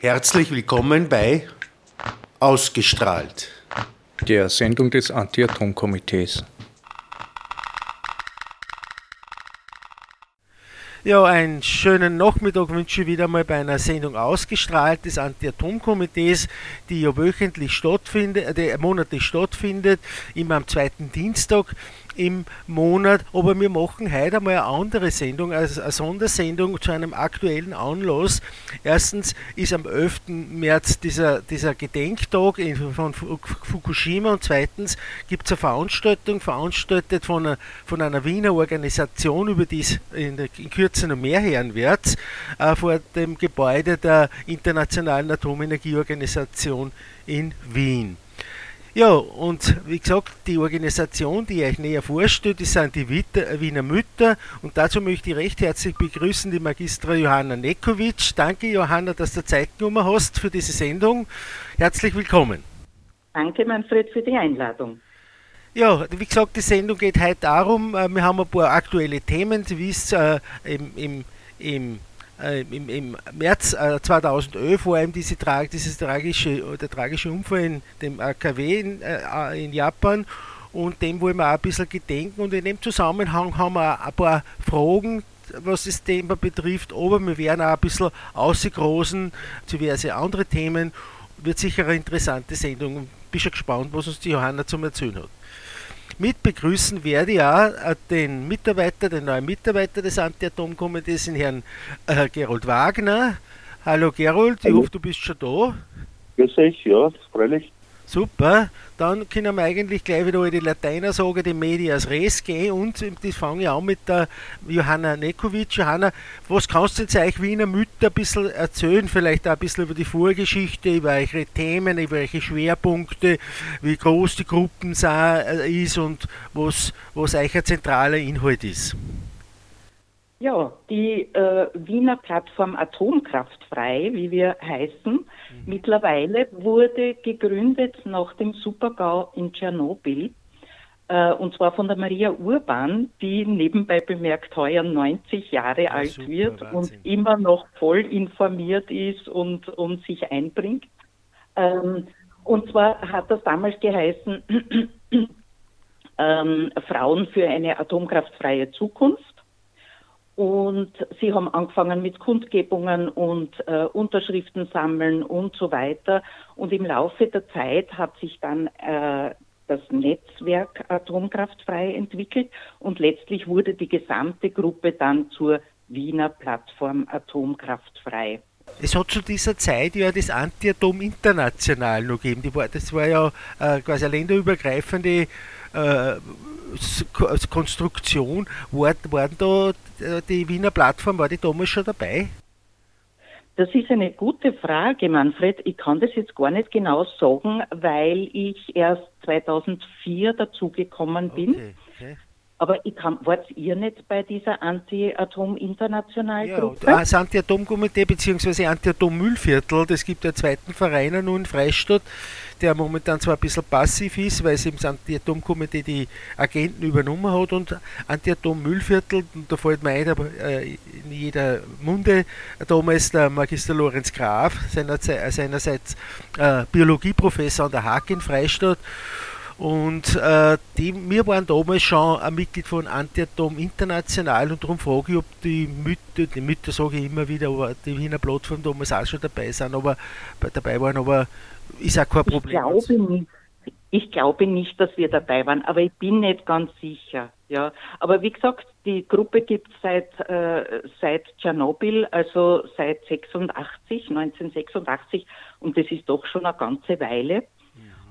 Herzlich willkommen bei Ausgestrahlt, der Sendung des Anti-Atom-Komitees. Ja, einen schönen Nachmittag wünsche ich wieder mal bei einer Sendung ausgestrahlt des Anti-Atom-Komitees, die ja wöchentlich stattfindet, äh, monatlich stattfindet, immer am zweiten Dienstag im Monat, aber wir machen heute einmal eine andere Sendung, also eine Sondersendung zu einem aktuellen Anlass. Erstens ist am 11. März dieser, dieser Gedenktag von Fukushima und zweitens gibt es eine Veranstaltung, veranstaltet von einer, von einer Wiener Organisation, über die es in, in Kürze noch mehr hören wird, äh, vor dem Gebäude der Internationalen Atomenergieorganisation in Wien. Ja, und wie gesagt, die Organisation, die euch näher vorstellt, das sind die Wiener Mütter. Und dazu möchte ich recht herzlich begrüßen die Magistra Johanna Nekovic. Danke, Johanna, dass du Zeit genommen hast für diese Sendung. Herzlich willkommen. Danke, Manfred, für die Einladung. Ja, wie gesagt, die Sendung geht heute darum, äh, wir haben ein paar aktuelle Themen, wie es äh, im, im, im äh, im, im, März äh, 2011 vor allem diese, dieses tragische, der tragische Unfall in dem AKW in, äh, in Japan und dem wollen wir auch ein bisschen gedenken und in dem Zusammenhang haben wir ein paar Fragen, was das Thema betrifft, aber wir werden auch ein bisschen ausgegroßen diverse andere Themen. Wird sicher eine interessante Sendung. Bin schon gespannt, was uns die Johanna zum Erzählen hat. Mit begrüßen werde ich auch äh, den Mitarbeiter, den neuen Mitarbeiter des Anti-Atom-Komitees, den Herrn äh, Gerold Wagner. Hallo Gerold, ich hoffe, du bist schon da. Grüß euch, ja, freilich. Super, dann können wir eigentlich gleich wieder die Lateiner sagen, die Medias Res gehen und das fange ich an mit der Johanna Nekovic. Johanna, was kannst du jetzt euch Wiener Mütter ein bisschen erzählen? Vielleicht auch ein bisschen über die Vorgeschichte, über eure Themen, über eure Schwerpunkte, wie groß die Gruppen äh, ist und was, was euch ein zentraler Inhalt ist. Ja, die äh, Wiener Plattform Atomkraftfrei, wie wir heißen, mhm. mittlerweile wurde gegründet nach dem Supergau in Tschernobyl. Äh, und zwar von der Maria Urban, die nebenbei bemerkt heuer 90 Jahre ja, alt super, wird Wahnsinn. und immer noch voll informiert ist und, und sich einbringt. Ähm, und zwar hat das damals geheißen, ähm, Frauen für eine atomkraftfreie Zukunft. Und sie haben angefangen mit Kundgebungen und äh, Unterschriften sammeln und so weiter. Und im Laufe der Zeit hat sich dann äh, das Netzwerk Atomkraftfrei entwickelt und letztlich wurde die gesamte Gruppe dann zur Wiener Plattform Atomkraftfrei. Es hat zu dieser Zeit ja das Anti-Atom International noch gegeben. War, das war ja äh, quasi eine länderübergreifende äh, Konstruktion. War, waren da äh, die Wiener Plattform, war die damals schon dabei? Das ist eine gute Frage, Manfred. Ich kann das jetzt gar nicht genau sagen, weil ich erst 2004 dazugekommen bin. Okay, okay. Aber ich kann, wart ihr nicht bei dieser Anti-Atom-Internationalgruppe? Ja, das Anti-Atom-Komitee bzw. Anti-Atom-Müllviertel, das gibt einen zweiten Verein nun in Freistadt, der momentan zwar ein bisschen passiv ist, weil es im Anti-Atom-Komitee die Agenten übernommen hat und Anti-Atom-Müllviertel, und da fällt mir ein, äh, in jeder Munde damals der Magister Lorenz Graf, seinerseits äh, Biologieprofessor an der Haag in Freistadt und äh, die, wir waren damals schon ein Mitglied von Anti-Atom International und darum frage ich, ob die Mütter, die Mütter sage ich immer wieder, aber die Wiener Plattform damals auch schon dabei sind, aber dabei waren, aber ist auch kein Problem. Ich glaube nicht, ich glaube nicht, dass wir dabei waren, aber ich bin nicht ganz sicher. Ja, aber wie gesagt, die Gruppe gibt es seit, äh, seit Tschernobyl, also seit 86, 1986, und das ist doch schon eine ganze Weile.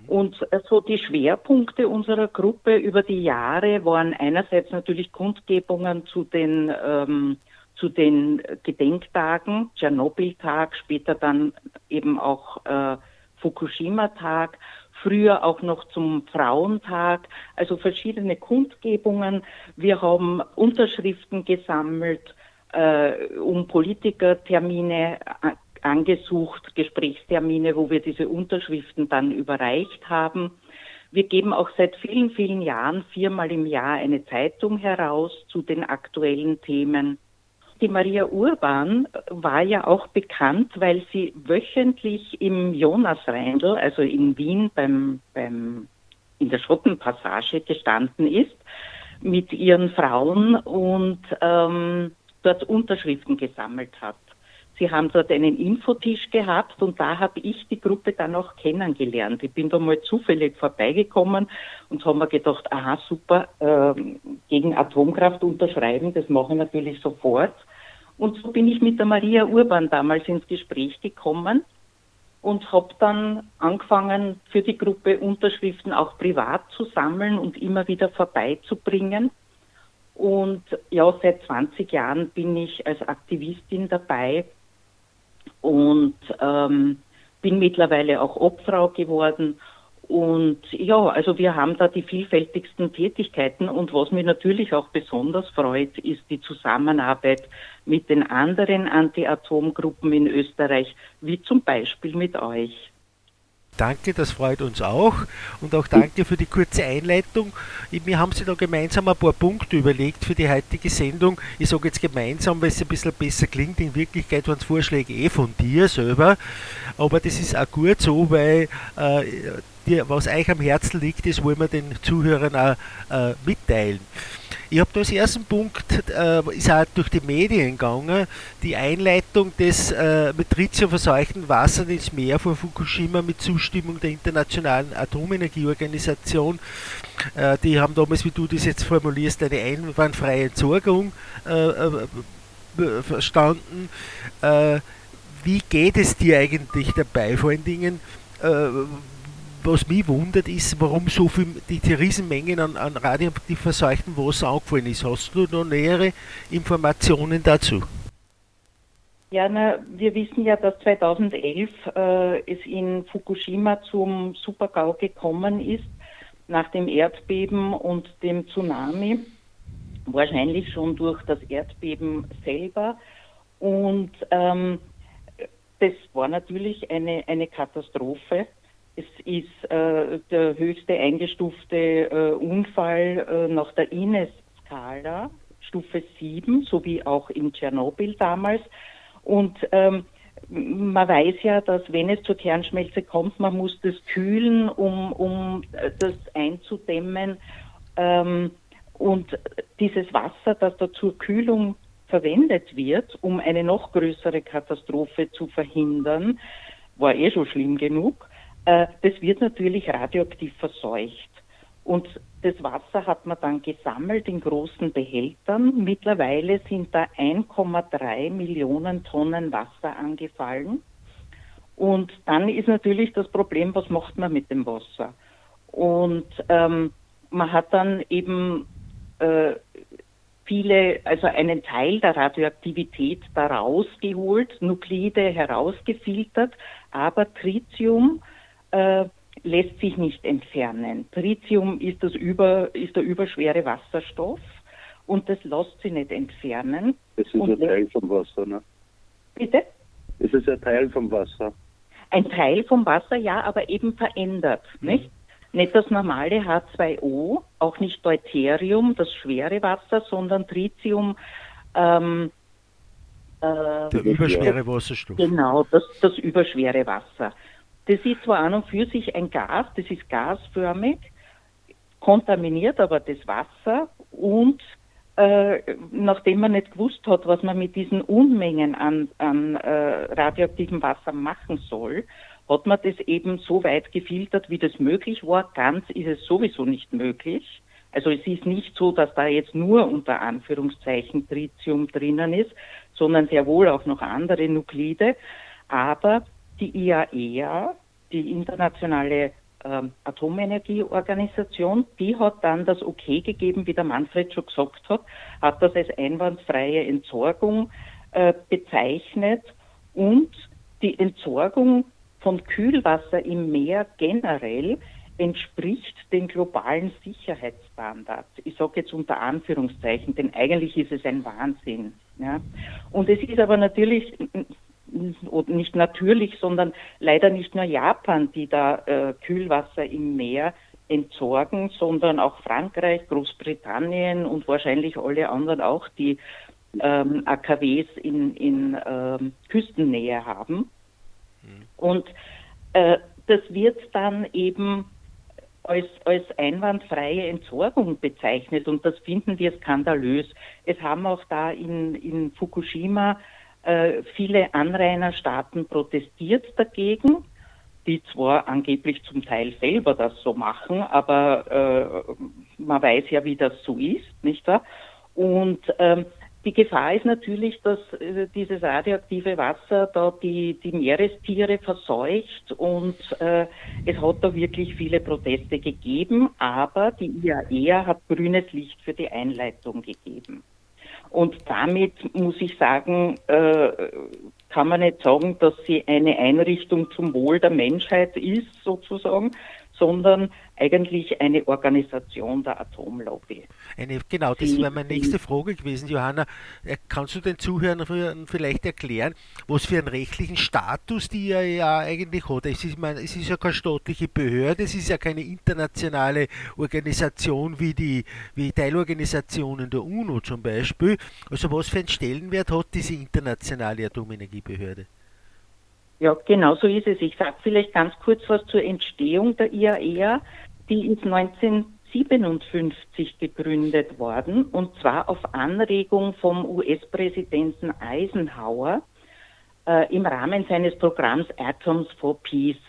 Und so die Schwerpunkte unserer Gruppe über die Jahre waren einerseits natürlich Kundgebungen zu den, ähm, zu den Gedenktagen, Tschernobyl-Tag, später dann eben auch äh, Fukushima-Tag, früher auch noch zum Frauentag, also verschiedene Kundgebungen. Wir haben Unterschriften gesammelt, äh, um Politikertermine äh, angesucht, Gesprächstermine, wo wir diese Unterschriften dann überreicht haben. Wir geben auch seit vielen, vielen Jahren viermal im Jahr eine Zeitung heraus zu den aktuellen Themen. die Maria Urban war ja auch bekannt, weil sie wöchentlich im Jonas-Reindl, also in Wien beim, beim, in der Schottenpassage gestanden ist mit ihren Frauen und ähm, dort Unterschriften gesammelt hat. Sie haben dort einen Infotisch gehabt und da habe ich die Gruppe dann auch kennengelernt. Ich bin da mal zufällig vorbeigekommen und habe mir gedacht, aha, super, äh, gegen Atomkraft unterschreiben, das mache ich natürlich sofort. Und so bin ich mit der Maria Urban damals ins Gespräch gekommen und habe dann angefangen, für die Gruppe Unterschriften auch privat zu sammeln und immer wieder vorbeizubringen. Und ja, seit 20 Jahren bin ich als Aktivistin dabei und ähm, bin mittlerweile auch Obfrau geworden. Und ja, also wir haben da die vielfältigsten Tätigkeiten und was mich natürlich auch besonders freut, ist die Zusammenarbeit mit den anderen Anti-Atom-Gruppen in Österreich, wie zum Beispiel mit euch. Danke, das freut uns auch. Und auch danke für die kurze Einleitung. Wir haben sich da gemeinsam ein paar Punkte überlegt für die heutige Sendung. Ich sage jetzt gemeinsam, weil es ein bisschen besser klingt. In Wirklichkeit waren es Vorschläge eh von dir selber. Aber das ist auch gut so, weil äh, dir, was euch am Herzen liegt, das wollen wir den Zuhörern auch äh, mitteilen. Ich habe da als ersten Punkt, äh, ist auch durch die Medien gegangen, die Einleitung des äh, mit Tritium verseuchten Wassers ins Meer von Fukushima mit Zustimmung der Internationalen Atomenergieorganisation. Äh, die haben damals, wie du das jetzt formulierst, eine einwandfreie Entsorgung äh, äh, verstanden. Äh, wie geht es dir eigentlich dabei? Vor allen Dingen, was mich wundert, ist, warum so viel diese Riesenmengen an, an radioaktiv verseuchtem Wasser angefallen ist. Hast du noch nähere Informationen dazu? Ja, na, wir wissen ja, dass 2011 äh, es in Fukushima zum Supergau gekommen ist, nach dem Erdbeben und dem Tsunami. Wahrscheinlich schon durch das Erdbeben selber. Und ähm, das war natürlich eine, eine Katastrophe. Es ist äh, der höchste eingestufte äh, Unfall äh, nach der Ines-Skala, Stufe 7, so wie auch in Tschernobyl damals. Und ähm, man weiß ja, dass wenn es zur Kernschmelze kommt, man muss das kühlen, um, um das einzudämmen. Ähm, und dieses Wasser, das da zur Kühlung verwendet wird, um eine noch größere Katastrophe zu verhindern, war eh schon schlimm genug. Äh, das wird natürlich radioaktiv verseucht. Und das Wasser hat man dann gesammelt in großen Behältern. Mittlerweile sind da 1,3 Millionen Tonnen Wasser angefallen. Und dann ist natürlich das Problem, was macht man mit dem Wasser? Und ähm, man hat dann eben äh, viele, also einen Teil der Radioaktivität da rausgeholt, Nuklide herausgefiltert, aber Tritium äh, lässt sich nicht entfernen. Tritium ist, das über, ist der überschwere Wasserstoff und das lässt sich nicht entfernen. Es ist und ein Teil vom Wasser, ne? Bitte? Es ist ein Teil vom Wasser. Ein Teil vom Wasser, ja, aber eben verändert, mhm. nicht? Nicht das normale H2O, auch nicht Deuterium, das schwere Wasser, sondern Tritium. Ähm, äh, der überschwere Wasserstoff. Genau, das, das überschwere Wasser. Das ist zwar an und für sich ein Gas, das ist gasförmig, kontaminiert aber das Wasser und äh, nachdem man nicht gewusst hat, was man mit diesen Unmengen an, an äh, radioaktivem Wasser machen soll, hat man das eben so weit gefiltert, wie das möglich war. Ganz ist es sowieso nicht möglich. Also es ist nicht so, dass da jetzt nur unter Anführungszeichen Tritium drinnen ist, sondern sehr wohl auch noch andere Nuklide. Aber die IAEA, e die internationale ähm, Atomenergieorganisation, die hat dann das Okay gegeben, wie der Manfred schon gesagt hat, hat das als einwandfreie Entsorgung äh, bezeichnet und die Entsorgung von Kühlwasser im Meer generell entspricht den globalen Sicherheitsstandards. Ich sage jetzt unter Anführungszeichen, denn eigentlich ist es ein Wahnsinn. Ja. Und es ist aber natürlich nicht natürlich, sondern leider nicht nur Japan, die da äh, Kühlwasser im Meer entsorgen, sondern auch Frankreich, Großbritannien und wahrscheinlich alle anderen auch, die ähm, AKWs in, in ähm, Küstennähe haben. Und äh, das wird dann eben als, als einwandfreie Entsorgung bezeichnet und das finden wir skandalös. Es haben auch da in, in Fukushima äh, viele Anrainerstaaten protestiert dagegen, die zwar angeblich zum Teil selber das so machen, aber äh, man weiß ja, wie das so ist, nicht wahr? Und ähm, die Gefahr ist natürlich, dass äh, dieses radioaktive Wasser da die, die Meerestiere verseucht und äh, es hat da wirklich viele Proteste gegeben, aber die IAEA hat grünes Licht für die Einleitung gegeben. Und damit muss ich sagen, äh, kann man nicht sagen, dass sie eine Einrichtung zum Wohl der Menschheit ist, sozusagen, sondern eigentlich eine Organisation der Atomlobby. Eine, genau, das wäre meine nächste Frage gewesen, Johanna. Äh, kannst du den Zuhörern vielleicht erklären, was für einen rechtlichen Status die ja, ja eigentlich hat? Es ist, meine, es ist ja keine staatliche Behörde, es ist ja keine internationale Organisation wie die wie Teilorganisationen der UNO zum Beispiel. Also was für einen Stellenwert hat diese internationale Atomenergiebehörde? Ja, genau so ist es. Ich sage vielleicht ganz kurz was zur Entstehung der IAEA. Die ist 1957 gegründet worden und zwar auf Anregung vom US-Präsidenten Eisenhower äh, im Rahmen seines Programms Atoms for Peace.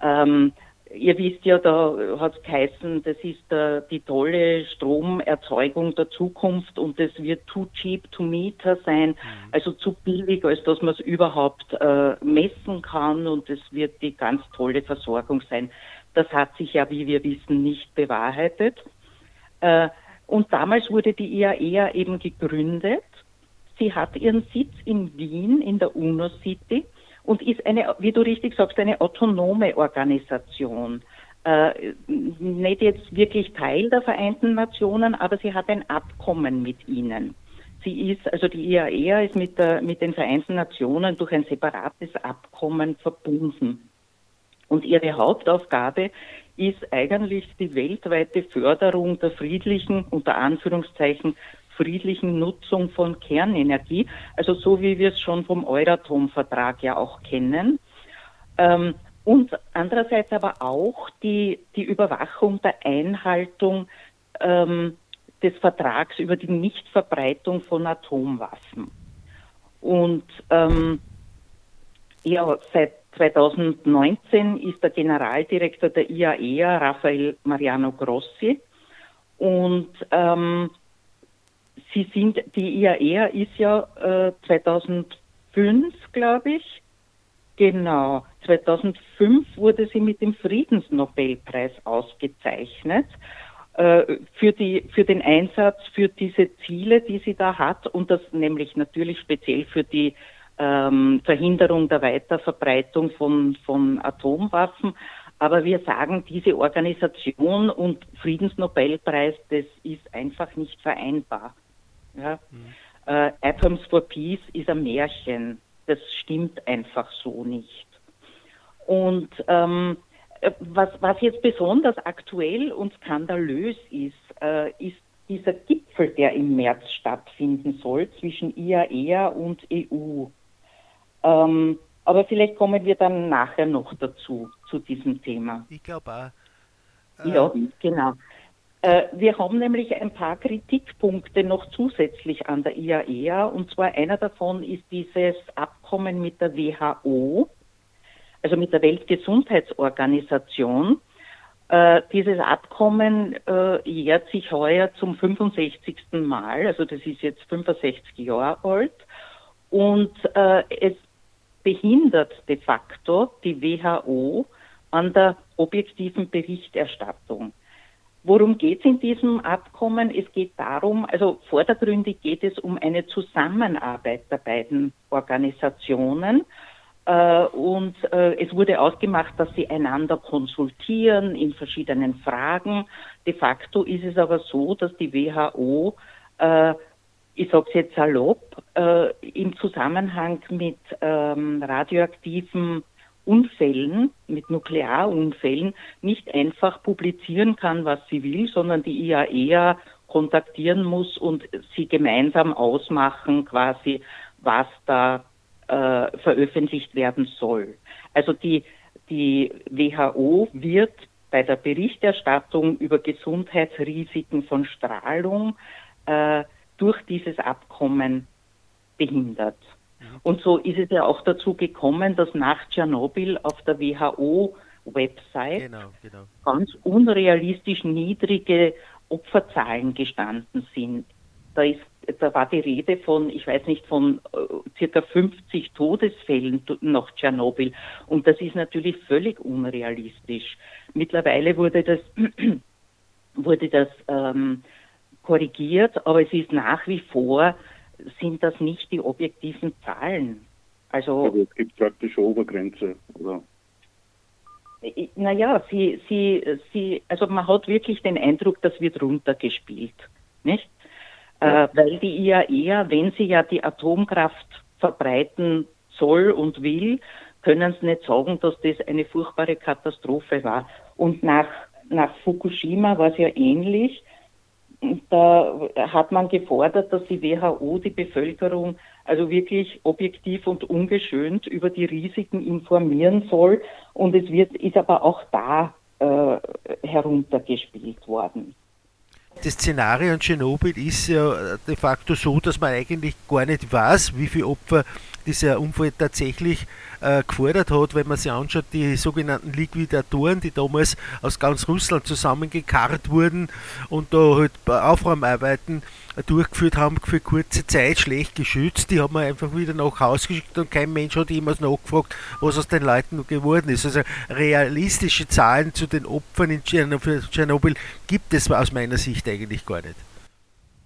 Ähm, ihr wisst ja, da hat es geheißen, das ist der, die tolle Stromerzeugung der Zukunft und es wird too cheap to meter sein, mhm. also zu billig, als dass man es überhaupt äh, messen kann und es wird die ganz tolle Versorgung sein. Das hat sich ja, wie wir wissen, nicht bewahrheitet. Äh, und damals wurde die IAEA eben gegründet. Sie hat ihren Sitz in Wien in der UNO City und ist eine, wie du richtig sagst, eine autonome Organisation. Äh, nicht jetzt wirklich Teil der Vereinten Nationen, aber sie hat ein Abkommen mit ihnen. Sie ist, also die IAEA ist mit, der, mit den Vereinten Nationen durch ein separates Abkommen verbunden. Und ihre Hauptaufgabe ist eigentlich die weltweite Förderung der friedlichen, unter Anführungszeichen, friedlichen Nutzung von Kernenergie, also so wie wir es schon vom Euratom-Vertrag ja auch kennen. Ähm, und andererseits aber auch die, die Überwachung der Einhaltung ähm, des Vertrags über die Nichtverbreitung von Atomwaffen. Und ähm, ja, seit 2019 ist der Generaldirektor der IAEA, Rafael Mariano Grossi, und ähm, Sie sind, die IAEA ist ja äh, 2005, glaube ich, genau, 2005 wurde sie mit dem Friedensnobelpreis ausgezeichnet äh, für, die, für den Einsatz für diese Ziele, die sie da hat und das nämlich natürlich speziell für die ähm, Verhinderung der Weiterverbreitung von, von Atomwaffen. Aber wir sagen, diese Organisation und Friedensnobelpreis, das ist einfach nicht vereinbar. Ja? Mhm. Äh, Atoms for Peace ist ein Märchen. Das stimmt einfach so nicht. Und ähm, äh, was, was jetzt besonders aktuell und skandalös ist, äh, ist dieser Gipfel, der im März stattfinden soll zwischen IAEA und EU. Ähm, aber vielleicht kommen wir dann nachher noch dazu, zu diesem Thema. Ich glaube auch. Äh, ja, genau. Äh, wir haben nämlich ein paar Kritikpunkte noch zusätzlich an der IAEA. Und zwar einer davon ist dieses Abkommen mit der WHO, also mit der Weltgesundheitsorganisation. Äh, dieses Abkommen äh, jährt sich heuer zum 65. Mal, also das ist jetzt 65 Jahre alt. Und es behindert de facto die WHO an der objektiven Berichterstattung. Worum geht es in diesem Abkommen? Es geht darum, also vordergründig geht es um eine Zusammenarbeit der beiden Organisationen. Äh, und äh, es wurde ausgemacht, dass sie einander konsultieren in verschiedenen Fragen. De facto ist es aber so, dass die WHO, äh, ich sage es jetzt salopp, im Zusammenhang mit ähm, radioaktiven Unfällen, mit Nuklearunfällen nicht einfach publizieren kann, was sie will, sondern die IAEA kontaktieren muss und sie gemeinsam ausmachen, quasi, was da äh, veröffentlicht werden soll. Also die, die WHO wird bei der Berichterstattung über Gesundheitsrisiken von Strahlung äh, durch dieses Abkommen behindert. Und so ist es ja auch dazu gekommen, dass nach Tschernobyl auf der WHO-Website genau, genau. ganz unrealistisch niedrige Opferzahlen gestanden sind. Da, ist, da war die Rede von, ich weiß nicht, von äh, circa 50 Todesfällen nach Tschernobyl. Und das ist natürlich völlig unrealistisch. Mittlerweile wurde das, wurde das ähm, korrigiert, aber es ist nach wie vor sind das nicht die objektiven Zahlen. Also, Aber es gibt praktisch eine Obergrenze, oder? Naja, sie, sie, sie, also man hat wirklich den Eindruck, das wird runtergespielt, nicht? Ja. Äh, weil die IAEA, wenn sie ja die Atomkraft verbreiten soll und will, können sie nicht sagen, dass das eine furchtbare Katastrophe war. Und nach, nach Fukushima war es ja ähnlich da hat man gefordert, dass die WHO die Bevölkerung also wirklich objektiv und ungeschönt über die Risiken informieren soll. Und es wird, ist aber auch da äh, heruntergespielt worden. Das Szenario in Tschernobyl ist ja de facto so, dass man eigentlich gar nicht weiß, wie viele Opfer dieser Unfall tatsächlich äh, gefordert hat, wenn man sich anschaut, die sogenannten Liquidatoren, die damals aus ganz Russland zusammengekarrt wurden und da halt Aufräumarbeiten durchgeführt haben für kurze Zeit, schlecht geschützt, die haben wir einfach wieder nach Hause geschickt und kein Mensch hat jemals nachgefragt, was aus den Leuten geworden ist. Also realistische Zahlen zu den Opfern in Tschernobyl gibt es aus meiner Sicht eigentlich gar nicht.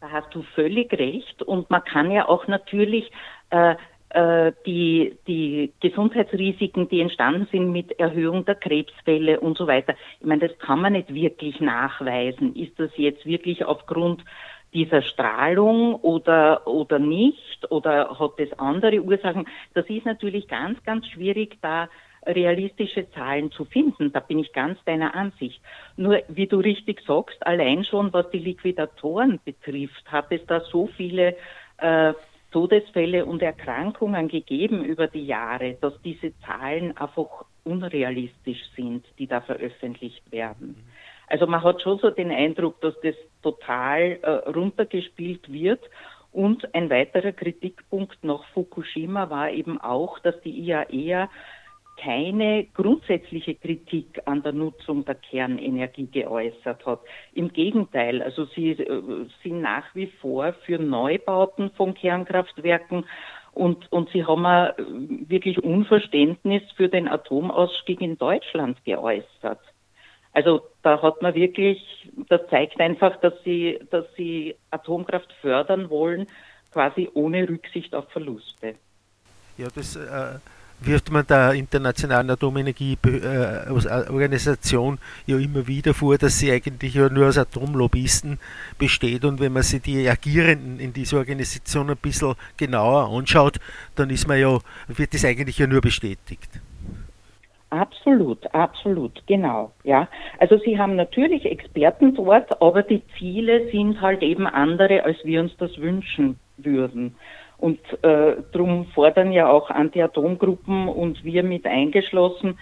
Da hast du völlig recht und man kann ja auch natürlich äh, die, die Gesundheitsrisiken, die entstanden sind mit Erhöhung der Krebsfälle und so weiter. Ich meine, das kann man nicht wirklich nachweisen. Ist das jetzt wirklich aufgrund dieser Strahlung oder, oder nicht? Oder hat es andere Ursachen? Das ist natürlich ganz, ganz schwierig, da realistische Zahlen zu finden. Da bin ich ganz deiner Ansicht. Nur, wie du richtig sagst, allein schon was die Liquidatoren betrifft, hat es da so viele äh, Todesfälle und Erkrankungen gegeben über die Jahre, dass diese Zahlen einfach unrealistisch sind, die da veröffentlicht werden. Also man hat schon so den Eindruck, dass das total äh, runtergespielt wird. Und ein weiterer Kritikpunkt nach Fukushima war eben auch, dass die IAEA keine grundsätzliche Kritik an der Nutzung der Kernenergie geäußert hat. Im Gegenteil, also sie äh, sind nach wie vor für Neubauten von Kernkraftwerken und, und sie haben auch wirklich Unverständnis für den Atomausstieg in Deutschland geäußert. Also da hat man wirklich, das zeigt einfach, dass sie, dass sie Atomkraft fördern wollen, quasi ohne Rücksicht auf Verluste. Ja, das äh wirft man der Internationalen Atomenergieorganisation äh, ja immer wieder vor, dass sie eigentlich ja nur aus Atomlobbyisten besteht und wenn man sich die Agierenden in dieser Organisation ein bisschen genauer anschaut, dann ist man ja, wird das eigentlich ja nur bestätigt. Absolut, absolut, genau, ja. Also Sie haben natürlich Experten dort, aber die Ziele sind halt eben andere, als wir uns das wünschen würden. Und äh, darum fordern ja auch Anti-Atom-Gruppen und wir mit eingeschlossen,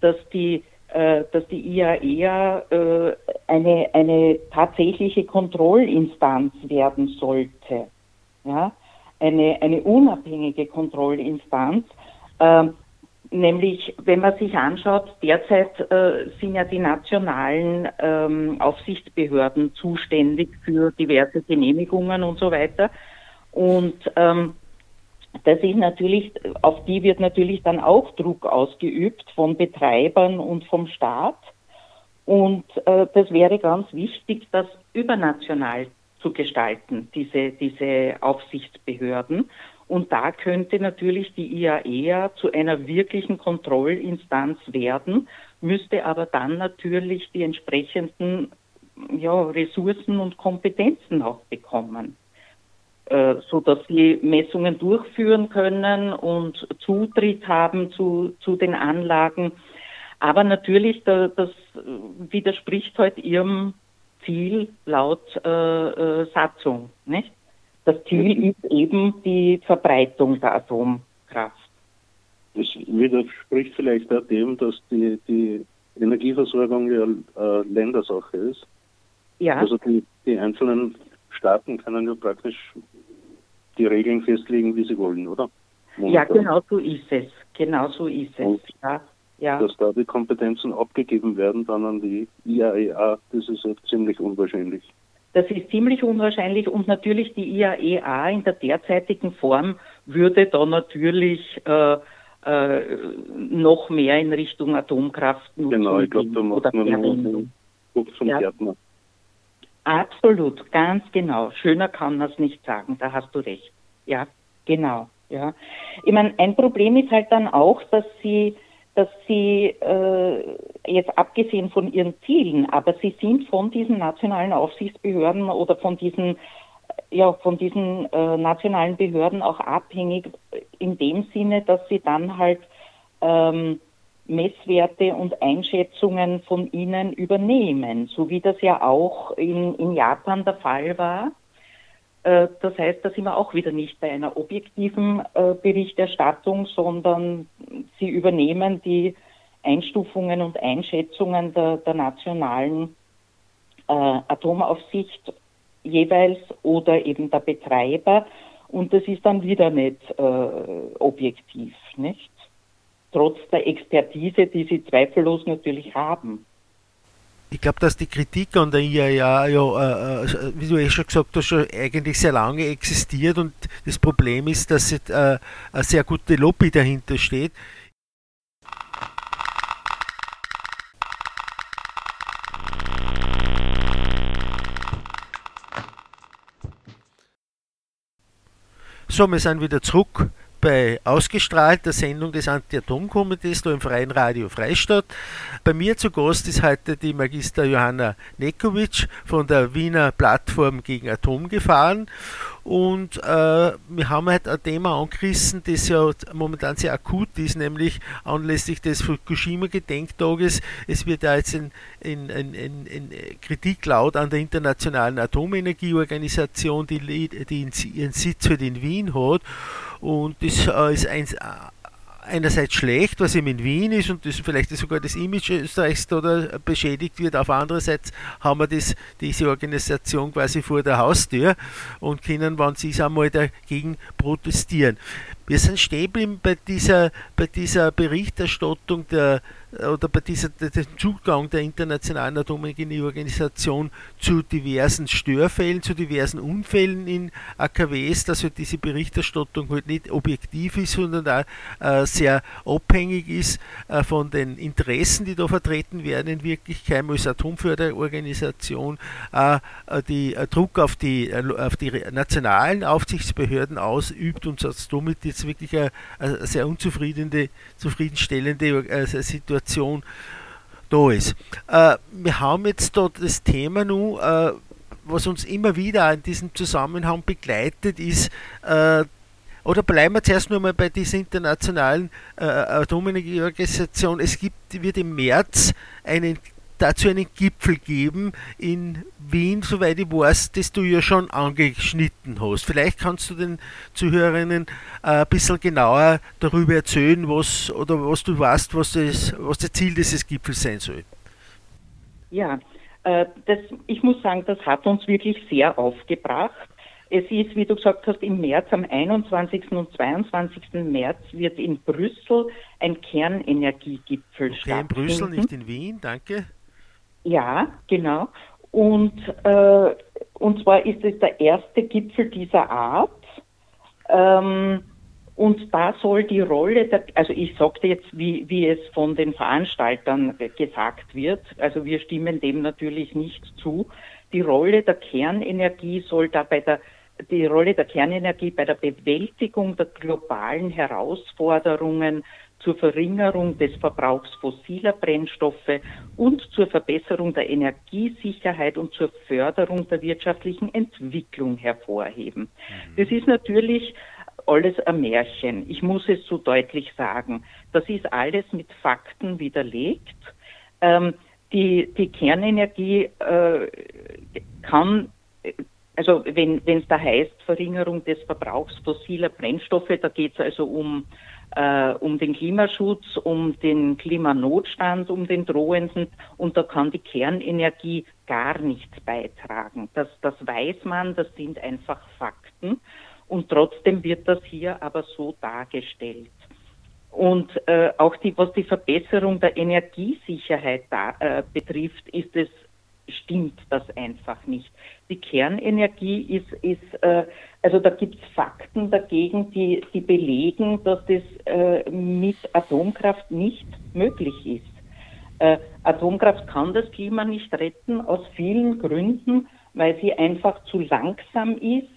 dass die, äh, dass die IAEA äh, eine, eine tatsächliche Kontrollinstanz werden sollte. Ja? Eine, eine unabhängige Kontrollinstanz. Äh, nämlich, wenn man sich anschaut, derzeit äh, sind ja die nationalen ähm, Aufsichtsbehörden zuständig für diverse Genehmigungen und so weiter. Und ähm, das ist natürlich, auf die wird natürlich dann auch Druck ausgeübt von Betreibern und vom Staat. Und äh, das wäre ganz wichtig, das übernational zu gestalten, diese, diese Aufsichtsbehörden. Und da könnte natürlich die IAEA zu einer wirklichen Kontrollinstanz werden, müsste aber dann natürlich die entsprechenden ja, Ressourcen und Kompetenzen auch bekommen. Äh, so dass sie Messungen durchführen können und Zutritt haben zu, zu den Anlagen. Aber natürlich, da, das widerspricht halt ihrem Ziel laut äh, äh, Satzung. Nicht? Das Ziel ist eben die Verbreitung der Atomkraft. Das widerspricht vielleicht auch dem, dass die, die Energieversorgung ja äh, Ländersache ist. Ja. Also die, die einzelnen Staaten können ja praktisch die Regeln festlegen, wie sie wollen, oder? Ja, genau so ist es. Genau so ist es. Und ja, ja. Dass da die Kompetenzen abgegeben werden dann an die IAEA, das ist ja ziemlich unwahrscheinlich. Das ist ziemlich unwahrscheinlich und natürlich die IAEA in der derzeitigen Form würde da natürlich äh, äh, noch mehr in Richtung Atomkraft nutzen. Genau, ich glaube, da macht man nur zum ja. Gärtner. Absolut, ganz genau. Schöner kann man es nicht sagen, da hast du recht. Ja, genau. Ja. Ich meine, ein Problem ist halt dann auch, dass sie, dass sie äh, jetzt abgesehen von ihren Zielen, aber sie sind von diesen nationalen Aufsichtsbehörden oder von diesen ja, von diesen äh, nationalen Behörden auch abhängig in dem Sinne, dass sie dann halt ähm, Messwerte und Einschätzungen von ihnen übernehmen, so wie das ja auch in, in Japan der Fall war. Äh, das heißt, da sind wir auch wieder nicht bei einer objektiven äh, Berichterstattung, sondern sie übernehmen die Einstufungen und Einschätzungen der, der nationalen äh, Atomaufsicht jeweils oder eben der Betreiber und das ist dann wieder nicht objektiv, nicht? Trotz der Expertise, die sie zweifellos natürlich haben. Ich glaube, dass die Kritik an der IAEA, ja, äh, wie du eh schon gesagt hast, schon eigentlich sehr lange existiert und das Problem ist, dass äh, eine sehr gute Lobby dahinter steht. So, wir sind wieder zurück bei ausgestrahlter Sendung des Anti-Atom-Komitees da im Freien Radio Freistadt. Bei mir zu Gast ist heute die Magister Johanna Nekovic von der Wiener Plattform gegen Atomgefahren. Und äh, wir haben heute ein Thema angerissen, das ja momentan sehr akut ist, nämlich anlässlich des Fukushima-Gedenktages. Es wird ja jetzt in, in, in, in, Kritik laut an der Internationalen Atomenergieorganisation, die, die ihren Sitz halt in Wien hat. Und das äh, ist ein, einerseits schlecht, was eben in Wien ist und das vielleicht sogar das Image Österreichs da beschädigt wird. Auf andererseits haben wir das, diese Organisation quasi vor der Haustür und können, wenn sie es einmal dagegen protestieren. Wir sind stehen bei dieser, bei dieser Berichterstattung der oder bei dieser, dem Zugang der Internationalen Atomenergieorganisation zu diversen Störfällen, zu diversen Unfällen in AKWs, dass halt diese Berichterstattung halt nicht objektiv ist, sondern auch äh, sehr abhängig ist äh, von den Interessen, die da vertreten werden in Wirklichkeit. Als Atomförderorganisation, äh, die äh, Druck auf die, äh, auf die nationalen Aufsichtsbehörden ausübt und somit jetzt wirklich eine, eine sehr unzufriedenstellende äh, Situation da ist. Äh, wir haben jetzt da das Thema nun, äh, was uns immer wieder in diesem Zusammenhang begleitet, ist, oder bleiben wir zuerst nur mal bei dieser internationalen äh, Atomenergieorganisation. Es gibt, wird im März einen dazu einen Gipfel geben in Wien, soweit ich weiß, das du ja schon angeschnitten hast. Vielleicht kannst du den Zuhörerinnen äh, ein bisschen genauer darüber erzählen, was oder was du weißt, was das, was das Ziel dieses Gipfels sein soll. Ja, äh, das, ich muss sagen, das hat uns wirklich sehr aufgebracht. Es ist, wie du gesagt hast, im März, am 21. und 22. März wird in Brüssel ein Kernenergiegipfel okay, stattfinden. in Brüssel, nicht in Wien, danke. Ja, genau. Und, äh, und zwar ist es der erste Gipfel dieser Art. Ähm, und da soll die Rolle, der, also ich sagte jetzt, wie, wie es von den Veranstaltern gesagt wird, also wir stimmen dem natürlich nicht zu. Die Rolle der Kernenergie soll da bei der die Rolle der Kernenergie bei der Bewältigung der globalen Herausforderungen zur Verringerung des Verbrauchs fossiler Brennstoffe und zur Verbesserung der Energiesicherheit und zur Förderung der wirtschaftlichen Entwicklung hervorheben. Mhm. Das ist natürlich alles ein Märchen. Ich muss es so deutlich sagen. Das ist alles mit Fakten widerlegt. Ähm, die, die Kernenergie äh, kann, also wenn es da heißt Verringerung des Verbrauchs fossiler Brennstoffe, da geht es also um, äh, um den Klimaschutz, um den Klimanotstand, um den drohenden und da kann die Kernenergie gar nichts beitragen. Das, das weiß man, das sind einfach Fakten und trotzdem wird das hier aber so dargestellt. Und äh, auch die, was die Verbesserung der Energiesicherheit da, äh, betrifft, ist es stimmt das einfach nicht. Die Kernenergie ist, ist äh, also da gibt es Fakten dagegen, die, die belegen, dass das äh, mit Atomkraft nicht möglich ist. Äh, Atomkraft kann das Klima nicht retten aus vielen Gründen, weil sie einfach zu langsam ist.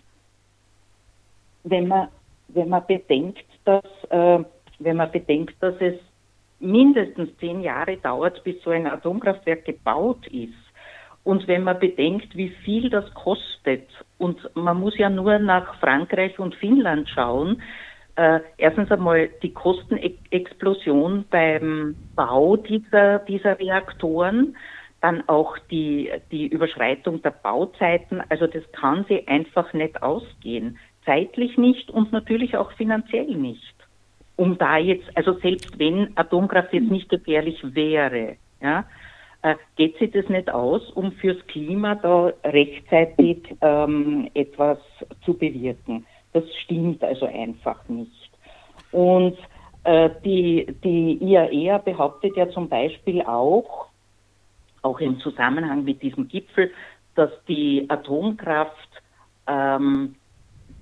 Wenn man, wenn man bedenkt, dass äh, wenn man bedenkt, dass es mindestens zehn Jahre dauert, bis so ein Atomkraftwerk gebaut ist. Und wenn man bedenkt, wie viel das kostet, und man muss ja nur nach Frankreich und Finnland schauen, äh, erstens einmal die Kostenexplosion beim Bau dieser, dieser Reaktoren, dann auch die, die Überschreitung der Bauzeiten. Also das kann sie einfach nicht ausgehen. Zeitlich nicht und natürlich auch finanziell nicht um da jetzt, also selbst wenn Atomkraft jetzt nicht gefährlich wäre, ja, geht sich das nicht aus, um fürs Klima da rechtzeitig ähm, etwas zu bewirken. Das stimmt also einfach nicht. Und äh, die, die IAEA e behauptet ja zum Beispiel auch, auch im Zusammenhang mit diesem Gipfel, dass die Atomkraft ähm,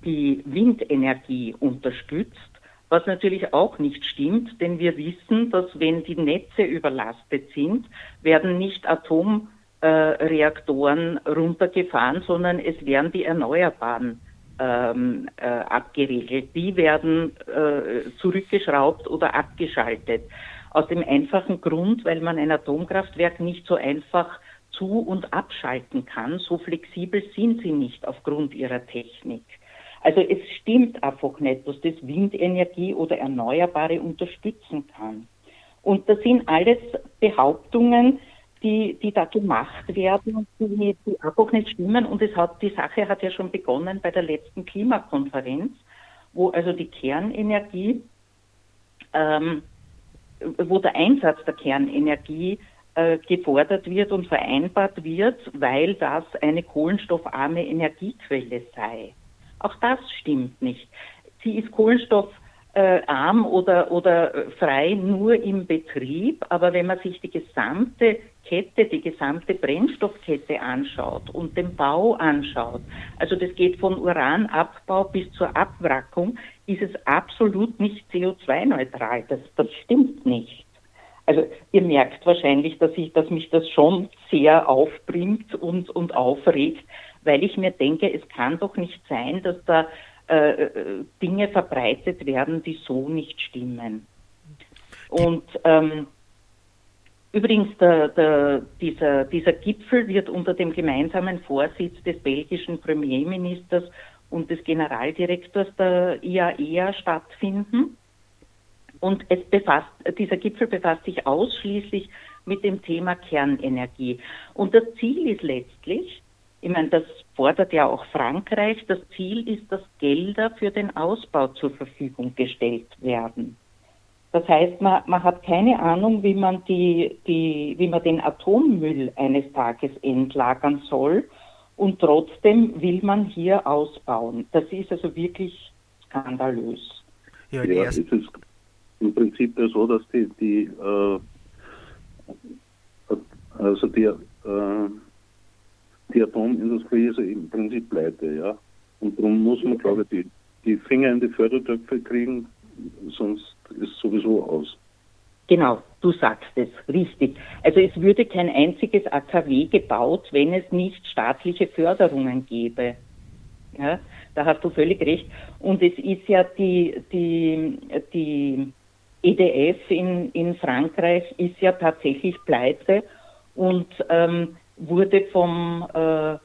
die Windenergie unterstützt was natürlich auch nicht stimmt, denn wir wissen, dass wenn die Netze überlastet sind, werden nicht Atomreaktoren äh, runtergefahren, sondern es werden die Erneuerbaren ähm, äh, abgeregelt. Die werden äh, zurückgeschraubt oder abgeschaltet. Aus dem einfachen Grund, weil man ein Atomkraftwerk nicht so einfach zu- und abschalten kann. So flexibel sind sie nicht aufgrund ihrer Technik. Also es stimmt einfach nicht, dass das Windenergie oder Erneuerbare unterstützen kann. Und das sind alles Behauptungen, die, die da gemacht werden und die, die einfach nicht stimmen. Und es hat, die Sache hat ja schon begonnen bei der letzten Klimakonferenz, wo also die Kernenergie, ähm, wo der Einsatz der Kernenergie äh, gefordert wird und vereinbart wird, weil das eine kohlenstoffarme Energiequelle sei. Auch das stimmt nicht. Sie ist kohlenstoffarm oder, oder frei nur im Betrieb, aber wenn man sich die gesamte Kette, die gesamte Brennstoffkette anschaut und den Bau anschaut, also das geht von Uranabbau bis zur Abwrackung, ist es absolut nicht CO2-neutral. Das, das stimmt nicht. Also ihr merkt wahrscheinlich, dass, ich, dass mich das schon sehr aufbringt und, und aufregt, weil ich mir denke, es kann doch nicht sein, dass da äh, äh, Dinge verbreitet werden, die so nicht stimmen. Und ähm, übrigens, der, der, dieser, dieser Gipfel wird unter dem gemeinsamen Vorsitz des belgischen Premierministers und des Generaldirektors der IAEA e stattfinden. Und es befasst, dieser Gipfel befasst sich ausschließlich mit dem Thema Kernenergie. Und das Ziel ist letztlich, ich meine, das fordert ja auch Frankreich. Das Ziel ist, dass Gelder für den Ausbau zur Verfügung gestellt werden. Das heißt, man, man hat keine Ahnung, wie man, die, die, wie man den Atommüll eines Tages entlagern soll. Und trotzdem will man hier ausbauen. Das ist also wirklich skandalös. Ja, ja es ist im Prinzip ja so, dass die, die äh, also die äh, die Atomindustrie ist im Prinzip pleite, ja. Und darum muss man, glaube ich, die, die Finger in die Fördertöpfe kriegen, sonst ist sowieso aus. Genau, du sagst es, richtig. Also es würde kein einziges AKW gebaut, wenn es nicht staatliche Förderungen gäbe. Ja, da hast du völlig recht. Und es ist ja die, die, die EDF in, in Frankreich ist ja tatsächlich pleite und ähm, wurde vom, äh,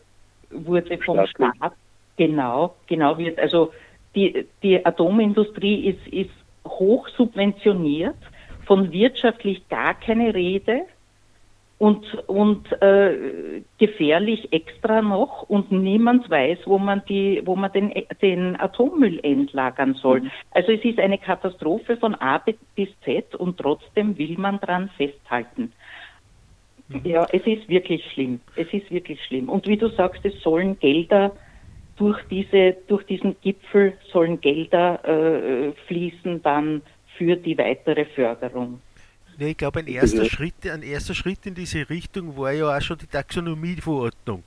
wurde vom Staat, Staat genau, genau wird, also die, die Atomindustrie ist, ist hoch subventioniert, von wirtschaftlich gar keine Rede. und, und äh, gefährlich extra noch und niemand weiß, wo man die, wo man den, den Atommüll entlagern soll. Mhm. Also es ist eine Katastrophe von A bis Z und trotzdem will man dran festhalten. Mhm. Ja, es ist wirklich schlimm. Es ist wirklich schlimm. Und wie du sagst, es sollen Gelder durch diese, durch diesen Gipfel sollen Gelder äh, fließen dann für die weitere Förderung. Ja, ich glaube, ein erster, Schritt, ein erster Schritt in diese Richtung war ja auch schon die Taxonomieverordnung,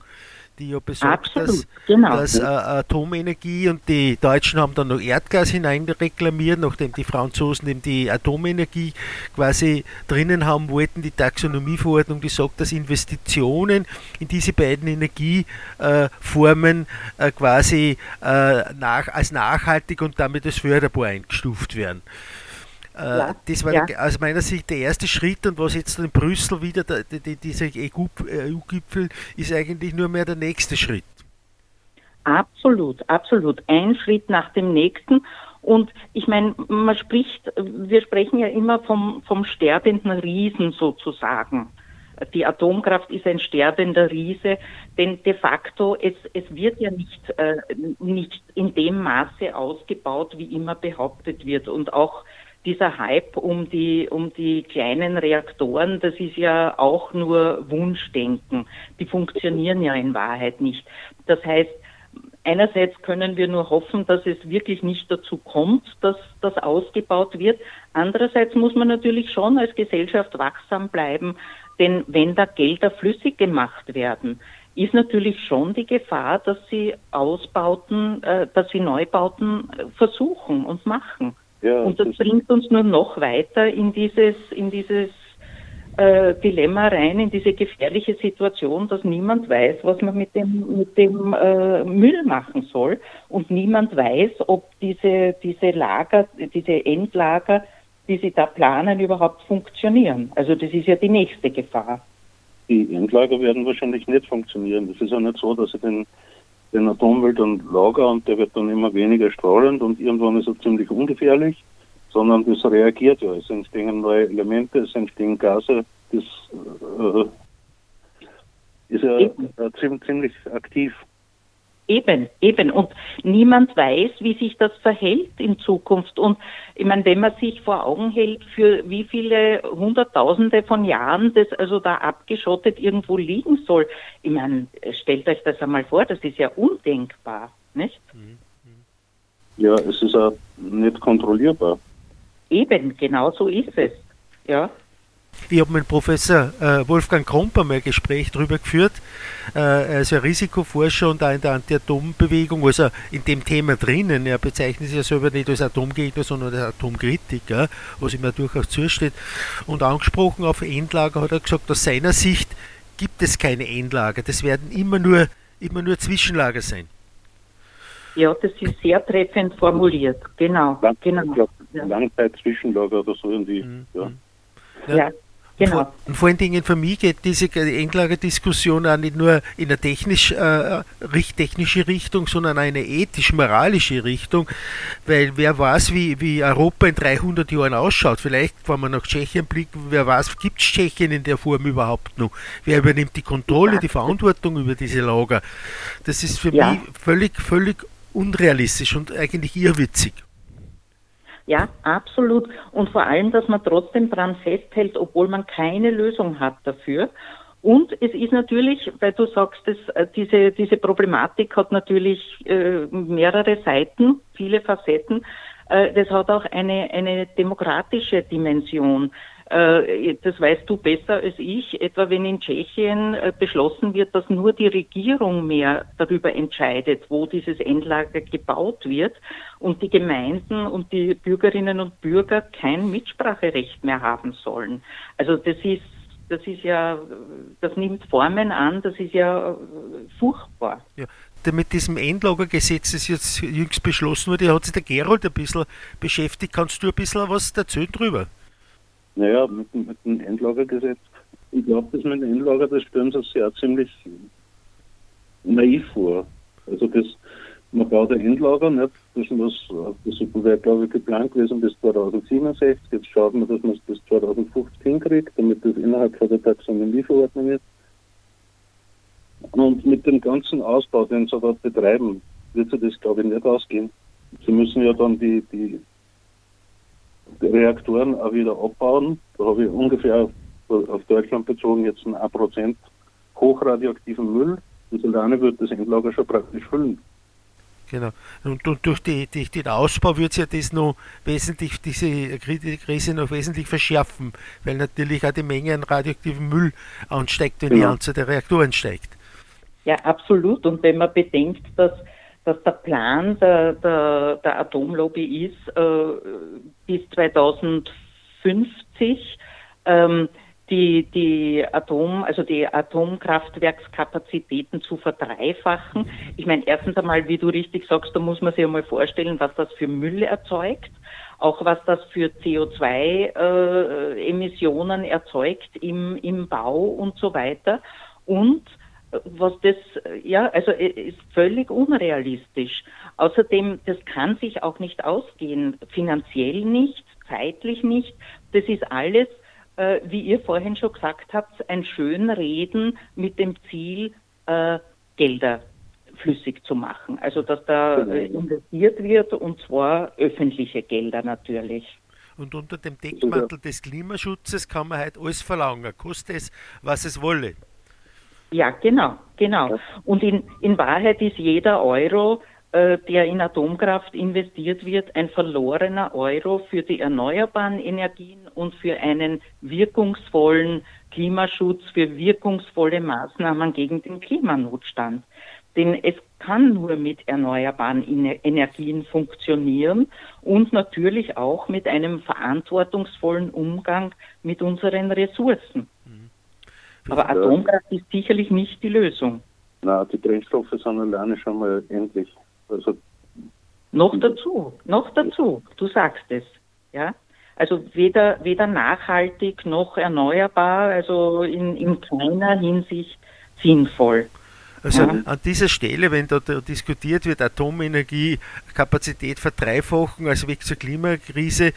die ja besagt, Absolut, dass, genau. dass äh, Atomenergie und die Deutschen haben dann noch Erdgas hineinreklamiert, nachdem die Franzosen eben die Atomenergie quasi drinnen haben wollten. Die Taxonomieverordnung, die sagt, dass Investitionen in diese beiden Energieformen äh, quasi äh, nach, als nachhaltig und damit als förderbar eingestuft werden. Äh, ja, das war ja. aus meiner Sicht der erste Schritt und was jetzt in Brüssel wieder, der, der, dieser EU-Gipfel, ist eigentlich nur mehr der nächste Schritt. Absolut, absolut. Ein Schritt nach dem nächsten. Und ich meine, man spricht, wir sprechen ja immer vom, vom sterbenden Riesen sozusagen. Die Atomkraft ist ein sterbender Riese, denn de facto es, es wird ja nicht, äh, nicht in dem Maße ausgebaut, wie immer behauptet wird. Und auch dieser Hype um die, um die kleinen Reaktoren, das ist ja auch nur Wunschdenken. Die funktionieren ja in Wahrheit nicht. Das heißt, einerseits können wir nur hoffen, dass es wirklich nicht dazu kommt, dass das ausgebaut wird. Andererseits muss man natürlich schon als Gesellschaft wachsam bleiben, denn wenn da Gelder flüssig gemacht werden, ist natürlich schon die Gefahr, dass sie Ausbauten, äh, dass sie Neubauten versuchen und machen. Ja, und das, das, bringt uns nur noch weiter in dieses, in dieses äh, Dilemma rein, in diese gefährliche Situation, dass niemand weiß, was man mit dem, mit dem äh, Müll machen soll. Und niemand weiß, ob diese, diese Lager, diese Endlager, die sie da planen, überhaupt funktionieren. Also das ist ja die nächste Gefahr. Die Endlager werden wahrscheinlich nicht funktionieren. Das ist ja nicht so, dass sie den den Atommüll dann Lager und der wird dann immer weniger strahlend und irgendwann ist er ziemlich ungefährlich, sondern das reagiert ja. Es entstehen neue Elemente, es entstehen Gase, das äh, ist ja äh, ziemlich aktiv. Eben, eben. Und niemand weiß, wie sich das verhält in Zukunft. Und ich meine, wenn man sich vor Augen hält, für wie viele Hunderttausende von Jahren das also da abgeschottet irgendwo liegen soll, ich meine, stellt euch das einmal vor, das ist ja undenkbar, nicht? Ja, es ist auch nicht kontrollierbar. Eben, genau so ist es. Ja. Ich habe mit Professor äh, Wolfgang Kromper mal ein Gespräch darüber geführt. Äh, er ist ja Risikoforscher und auch in der Anti-Atom-Bewegung, also in dem Thema drinnen. Er bezeichnet sich ja selber nicht als Atomgegner, sondern als Atomkritiker, was ihm ja durchaus zusteht. Und angesprochen auf Endlager hat er gesagt, aus seiner Sicht gibt es keine Endlager. Das werden immer nur, immer nur Zwischenlager sein. Ja, das ist sehr treffend formuliert. Genau. Lang, genau. Langzeit-Zwischenlager oder so in die. Mhm. Ja. Ja. ja. Genau. Und vor allen Dingen für mich geht diese Endlagerdiskussion auch nicht nur in eine technisch, äh, technische Richtung, sondern eine ethisch-moralische Richtung, weil wer weiß, wie, wie Europa in 300 Jahren ausschaut. Vielleicht, wenn man nach Tschechien blickt, wer weiß, gibt es Tschechien in der Form überhaupt noch? Wer übernimmt die Kontrolle, die Verantwortung über diese Lager? Das ist für ja. mich völlig, völlig unrealistisch und eigentlich irrwitzig. Ja, absolut. Und vor allem, dass man trotzdem dran festhält, obwohl man keine Lösung hat dafür. Und es ist natürlich, weil du sagst, dass, äh, diese, diese Problematik hat natürlich äh, mehrere Seiten, viele Facetten. Äh, das hat auch eine, eine demokratische Dimension. Äh, das weißt du besser als ich, etwa wenn in Tschechien äh, beschlossen wird, dass nur die Regierung mehr darüber entscheidet, wo dieses Endlager gebaut wird und die Gemeinden und die Bürgerinnen und Bürger kein Mitspracherecht mehr haben sollen. Also das ist das ist ja, das nimmt Formen an, das ist ja furchtbar. Ja, mit diesem Endlagergesetz, das jetzt jüngst beschlossen wurde, hat sich der Gerold ein bisschen beschäftigt. Kannst du ein bisschen was erzählen drüber? Naja, mit, mit dem Endlagergesetz. Ich glaube, das mit dem Endlager, das stellen sie sich ja ziemlich naiv vor. Also das, man baut ein Endlager, nicht? Das, was, das wäre, glaube ich, geplant gewesen bis 2067. Jetzt schaut man, dass man es bis 2050 hinkriegt, damit das innerhalb von der Taxonomieverordnung ist. Und mit dem ganzen Ausbau, den sie dort betreiben, wird sich das, glaube ich, nicht ausgehen. Sie müssen ja dann die, die Reaktoren auch wieder abbauen. Da habe ich ungefähr auf Deutschland bezogen jetzt ein 1% hochradioaktiven Müll. Und alleine wird das Endlager schon praktisch füllen. Genau. Und, durch die, die, den Ausbau wird ja das noch wesentlich, diese Krise noch wesentlich verschärfen, weil natürlich auch die Menge an radioaktivem Müll ansteigt, wenn genau. die Anzahl der Reaktoren steigt. Ja, absolut. Und wenn man bedenkt, dass, dass der Plan der, der, der Atomlobby ist, äh, bis 2050 ähm, die, die Atom, also die Atomkraftwerkskapazitäten zu verdreifachen. Ich meine, erstens einmal, wie du richtig sagst, da muss man sich einmal vorstellen, was das für Müll erzeugt, auch was das für CO2-Emissionen äh, erzeugt im, im Bau und so weiter. Und was das, ja, also ist völlig unrealistisch. Außerdem, das kann sich auch nicht ausgehen, finanziell nicht, zeitlich nicht. Das ist alles äh, wie ihr vorhin schon gesagt habt, ein Schönreden mit dem Ziel, äh, Gelder flüssig zu machen. Also dass da äh, genau. investiert wird und zwar öffentliche Gelder natürlich. Und unter dem Deckmantel des Klimaschutzes kann man halt alles verlangen, koste es, was es wolle. Ja, genau, genau. Und in, in Wahrheit ist jeder Euro äh, der in Atomkraft investiert wird, ein verlorener Euro für die erneuerbaren Energien und für einen wirkungsvollen Klimaschutz, für wirkungsvolle Maßnahmen gegen den Klimanotstand. Denn es kann nur mit erneuerbaren Energien funktionieren und natürlich auch mit einem verantwortungsvollen Umgang mit unseren Ressourcen. Aber Atomkraft ist sicherlich nicht die Lösung. Na, die Brennstoffe sind alleine schon mal endlich. Also noch dazu, noch dazu, du sagst es, ja. Also weder, weder nachhaltig noch erneuerbar, also in, in keiner Hinsicht sinnvoll. Also an dieser Stelle, wenn da, da, diskutiert wird, Atomenergie, Kapazität verdreifachen als Weg zur Klimakrise,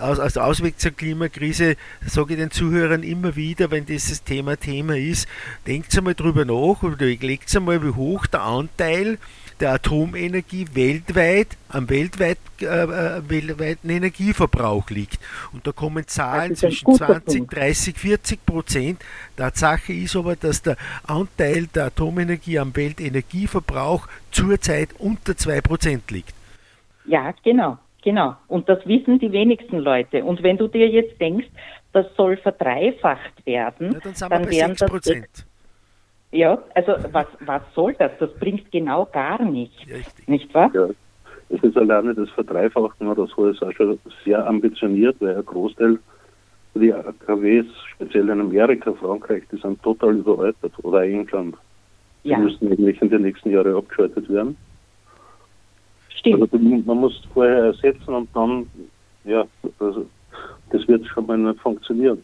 aus, als Ausweg zur Klimakrise, sage ich den Zuhörern immer wieder, wenn dieses Thema Thema ist, denkt einmal drüber nach oder legt einmal, wie hoch der Anteil der Atomenergie weltweit am weltweit, äh, äh weltweiten Energieverbrauch liegt. Und da kommen Zahlen zwischen 20, 30, 40 Prozent. Tatsache ist aber, dass der Anteil der Atomenergie am Weltenergieverbrauch zurzeit unter 2 Prozent liegt. Ja, genau, genau. Und das wissen die wenigsten Leute. Und wenn du dir jetzt denkst, das soll verdreifacht werden, ja, dann, dann wären das ja, also was, was soll das? Das bringt genau gar nichts. Richtig. Nicht wahr? Ja. Es ist alleine das Verdreifachen oder so ist auch schon sehr ambitioniert, weil ein Großteil die AKWs, speziell in Amerika, Frankreich, die sind total überaltert oder England. Die ja. müssten eigentlich in den nächsten Jahren abgeschaltet werden. Stimmt. Also man muss vorher ersetzen und dann, ja, also, das wird schon mal nicht funktionieren.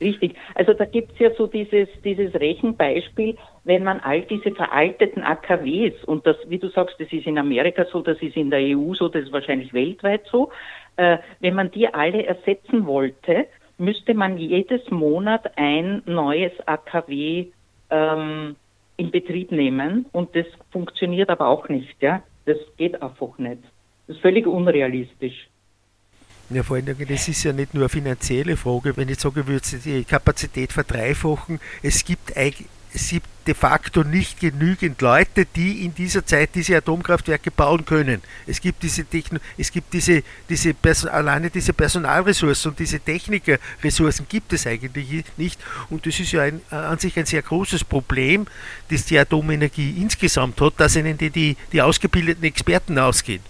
Richtig. Also da gibt's ja so dieses, dieses Rechenbeispiel, wenn man all diese veralteten AKWs, und das, wie du sagst, das ist in Amerika so, das ist in der EU so, das ist wahrscheinlich weltweit so, äh, wenn man die alle ersetzen wollte, müsste man jedes Monat ein neues AKW ähm, in Betrieb nehmen und das funktioniert aber auch nicht, ja. Das geht einfach nicht. Das ist völlig unrealistisch. Ja, vor allem, das ist ja nicht nur eine finanzielle Frage, wenn ich sage, würde die Kapazität verdreifachen. Es gibt, es gibt de facto nicht genügend Leute, die in dieser Zeit diese Atomkraftwerke bauen können. Es gibt diese Techno es gibt diese, diese alleine diese Personalressourcen und diese Technikerressourcen gibt es eigentlich nicht. Und das ist ja ein, an sich ein sehr großes Problem, das die Atomenergie insgesamt hat, dass ihnen die, die, die ausgebildeten Experten ausgehen.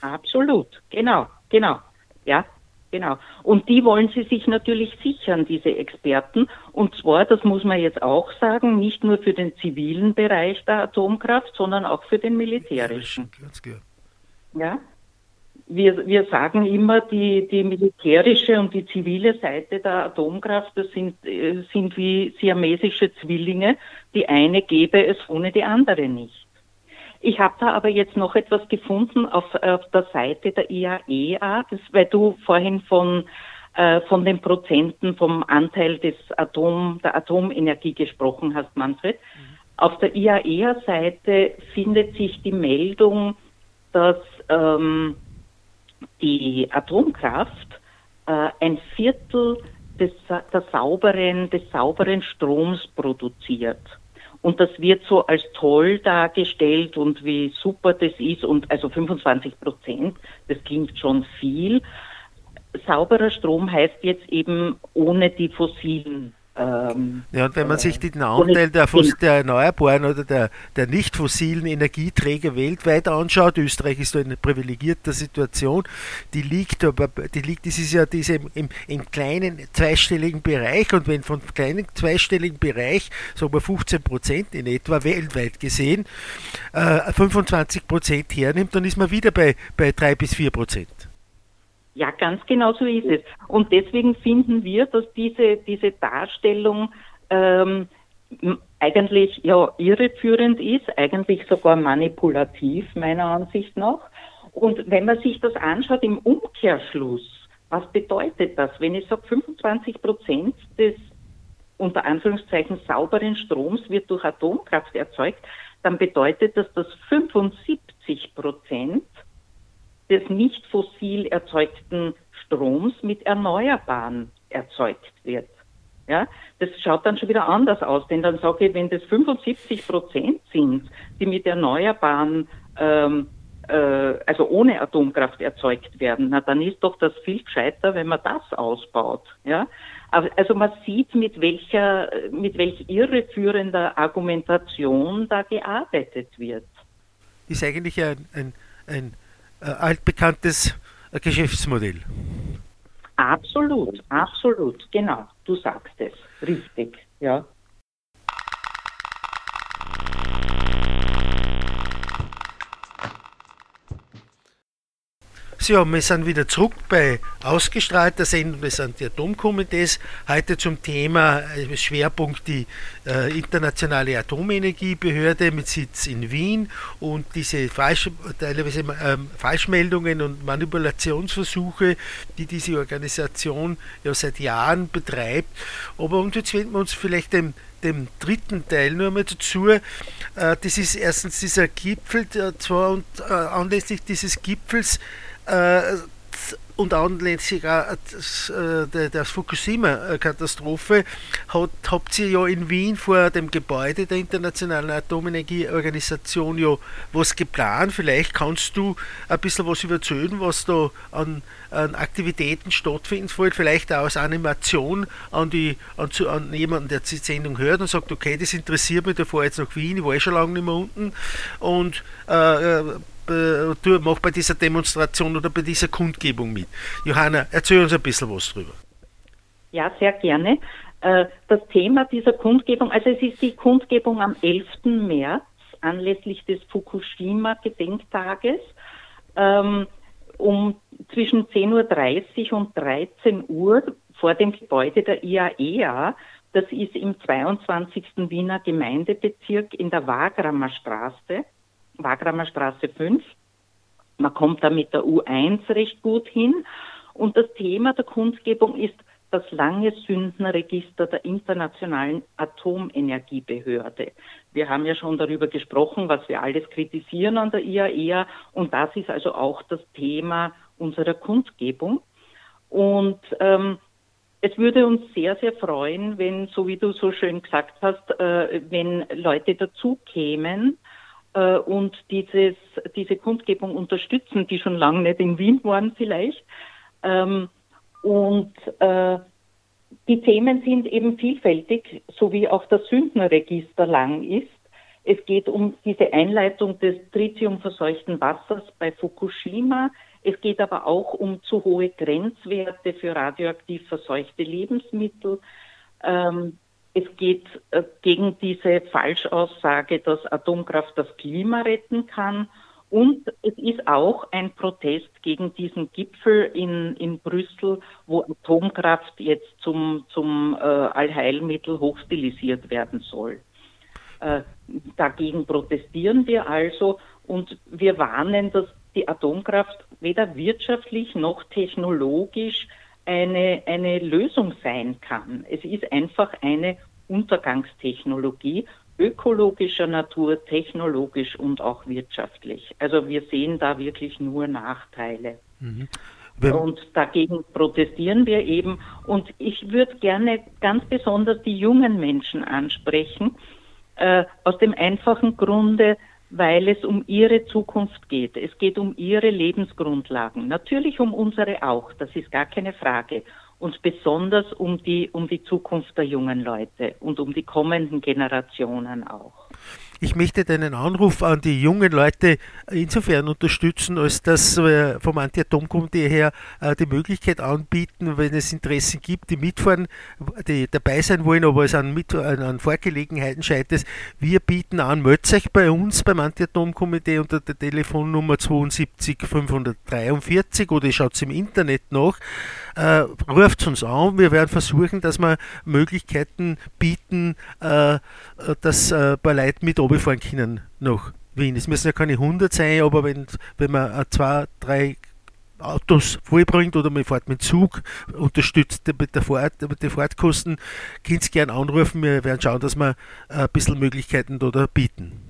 Absolut, genau, genau. Ja, genau. Und die wollen sie sich natürlich sichern, diese Experten. Und zwar, das muss man jetzt auch sagen, nicht nur für den zivilen Bereich der Atomkraft, sondern auch für den militärischen. Ja. Wir, wir sagen immer, die, die militärische und die zivile Seite der Atomkraft, das sind, äh, sind wie siamesische Zwillinge. Die eine gäbe es ohne die andere nicht. Ich habe da aber jetzt noch etwas gefunden auf, auf der Seite der IAEA, das, weil du vorhin von, äh, von den Prozenten vom Anteil des Atom, der Atomenergie gesprochen hast, Manfred. Mhm. Auf der IAEA-Seite findet sich die Meldung, dass ähm, die Atomkraft äh, ein Viertel des, der sauberen, des sauberen Stroms produziert. Und das wird so als toll dargestellt und wie super das ist. Und also 25 Prozent, das klingt schon viel. Sauberer Strom heißt jetzt eben ohne die fossilen ähm, ja, und wenn man sich den Anteil der, der erneuerbaren oder der, der nicht fossilen Energieträger weltweit anschaut, Österreich ist da in einer privilegierten Situation, die liegt aber, die liegt, das ist ja diese im, im, im kleinen zweistelligen Bereich und wenn von kleinen zweistelligen Bereich, sagen wir 15 Prozent in etwa weltweit gesehen, äh, 25 Prozent hernimmt, dann ist man wieder bei, bei 3 bis 4 Prozent. Ja, ganz genau so ist es. Und deswegen finden wir, dass diese, diese Darstellung ähm, eigentlich ja irreführend ist, eigentlich sogar manipulativ meiner Ansicht nach. Und wenn man sich das anschaut im Umkehrschluss, was bedeutet das? Wenn ich sage, 25 Prozent des unter Anführungszeichen sauberen Stroms wird durch Atomkraft erzeugt, dann bedeutet das, dass 75 Prozent des nicht fossil erzeugten Stroms mit Erneuerbaren erzeugt wird. Ja, das schaut dann schon wieder anders aus, denn dann sage ich, wenn das 75 Prozent sind, die mit Erneuerbaren, ähm, äh, also ohne Atomkraft erzeugt werden, na dann ist doch das viel gescheiter, wenn man das ausbaut. Ja, also man sieht, mit welcher, mit welch irreführender Argumentation da gearbeitet wird. Ist eigentlich ein, ein, ein altbekanntes äh, Geschäftsmodell. Absolut, absolut, genau. Du sagst es, richtig, ja. So, wir sind wieder zurück bei ausgestrahlter Sendung des Anti-Atom-Komitees. Heute zum Thema äh, Schwerpunkt die äh, internationale Atomenergiebehörde mit Sitz in Wien und diese Falsch, teilweise ähm, Falschmeldungen und Manipulationsversuche, die diese Organisation ja seit Jahren betreibt. Aber und jetzt wenden wir uns vielleicht dem dem dritten Teil nur mal dazu. Äh, das ist erstens dieser Gipfel, zwar und äh, anlässlich dieses Gipfels und anlässlich äh, der, Fukushima-Katastrophe habt ihr ja in Wien vor dem Gebäude der Internationalen Atomenergieorganisation ja was geplant. Vielleicht kannst du ein bisschen was überzeugen, was da an, an Aktivitäten stattfinden soll, vielleicht auch als Animation an, die, an, an jemanden, der die Sendung hört und sagt, okay, das interessiert mich, da fahre jetzt nach Wien, ich war eh schon lange nicht mehr unten und äh, äh mach bei dieser Demonstration oder bei dieser Kundgebung mit. Johanna, erzähl uns ein bisschen was drüber. Ja, sehr gerne. Äh, das Thema dieser Kundgebung, also es ist die Kundgebung am 11. März anlässlich des Fukushima-Gedenktages ähm, um zwischen 10.30 Uhr und 13 Uhr vor dem Gebäude der IAEA. E das ist im 22. Wiener Gemeindebezirk in der Wagramer Straße. Wagramer Straße 5. Man kommt da mit der U1 recht gut hin. Und das Thema der Kundgebung ist das lange Sündenregister der Internationalen Atomenergiebehörde. Wir haben ja schon darüber gesprochen, was wir alles kritisieren an der IAEA. E und das ist also auch das Thema unserer Kundgebung. Und ähm, es würde uns sehr, sehr freuen, wenn, so wie du so schön gesagt hast, äh, wenn Leute dazu kämen, und dieses, diese Kundgebung unterstützen, die schon lange nicht in Wien waren vielleicht. Ähm, und äh, die Themen sind eben vielfältig, so wie auch das Sündenregister lang ist. Es geht um diese Einleitung des tritiumverseuchten Wassers bei Fukushima. Es geht aber auch um zu hohe Grenzwerte für radioaktiv verseuchte Lebensmittel. Ähm, es geht äh, gegen diese Falschaussage, dass Atomkraft das Klima retten kann. Und es ist auch ein Protest gegen diesen Gipfel in, in Brüssel, wo Atomkraft jetzt zum, zum äh, Allheilmittel hochstilisiert werden soll. Äh, dagegen protestieren wir also und wir warnen, dass die Atomkraft weder wirtschaftlich noch technologisch eine, eine Lösung sein kann. Es ist einfach eine Untergangstechnologie ökologischer Natur, technologisch und auch wirtschaftlich. Also wir sehen da wirklich nur Nachteile. Mhm. Und dagegen protestieren wir eben. Und ich würde gerne ganz besonders die jungen Menschen ansprechen, äh, aus dem einfachen Grunde, weil es um ihre Zukunft geht. Es geht um ihre Lebensgrundlagen. Natürlich um unsere auch, das ist gar keine Frage und besonders um die, um die Zukunft der jungen Leute und um die kommenden Generationen auch. Ich möchte deinen Anruf an die jungen Leute insofern unterstützen, als dass wir vom Anti-Atom-Komitee her äh, die Möglichkeit anbieten, wenn es Interessen gibt, die mitfahren, die dabei sein wollen, aber es an, mit, an Vorgelegenheiten scheitert. Wir bieten an, meldet euch bei uns beim Anti-Atom-Komitee unter der Telefonnummer 72 543 oder schaut es im Internet nach. Äh, ruft uns an. Wir werden versuchen, dass wir Möglichkeiten bieten, äh, dass äh, bei Leuten mit runterfahren können nach Wien. Es müssen ja keine 100 sein, aber wenn, wenn man zwei, drei Autos vollbringt oder man fährt mit Zug, unterstützt mit der Fahrt, mit den Fahrtkosten, könnt ihr gerne anrufen. Wir werden schauen, dass wir ein bisschen Möglichkeiten da bieten.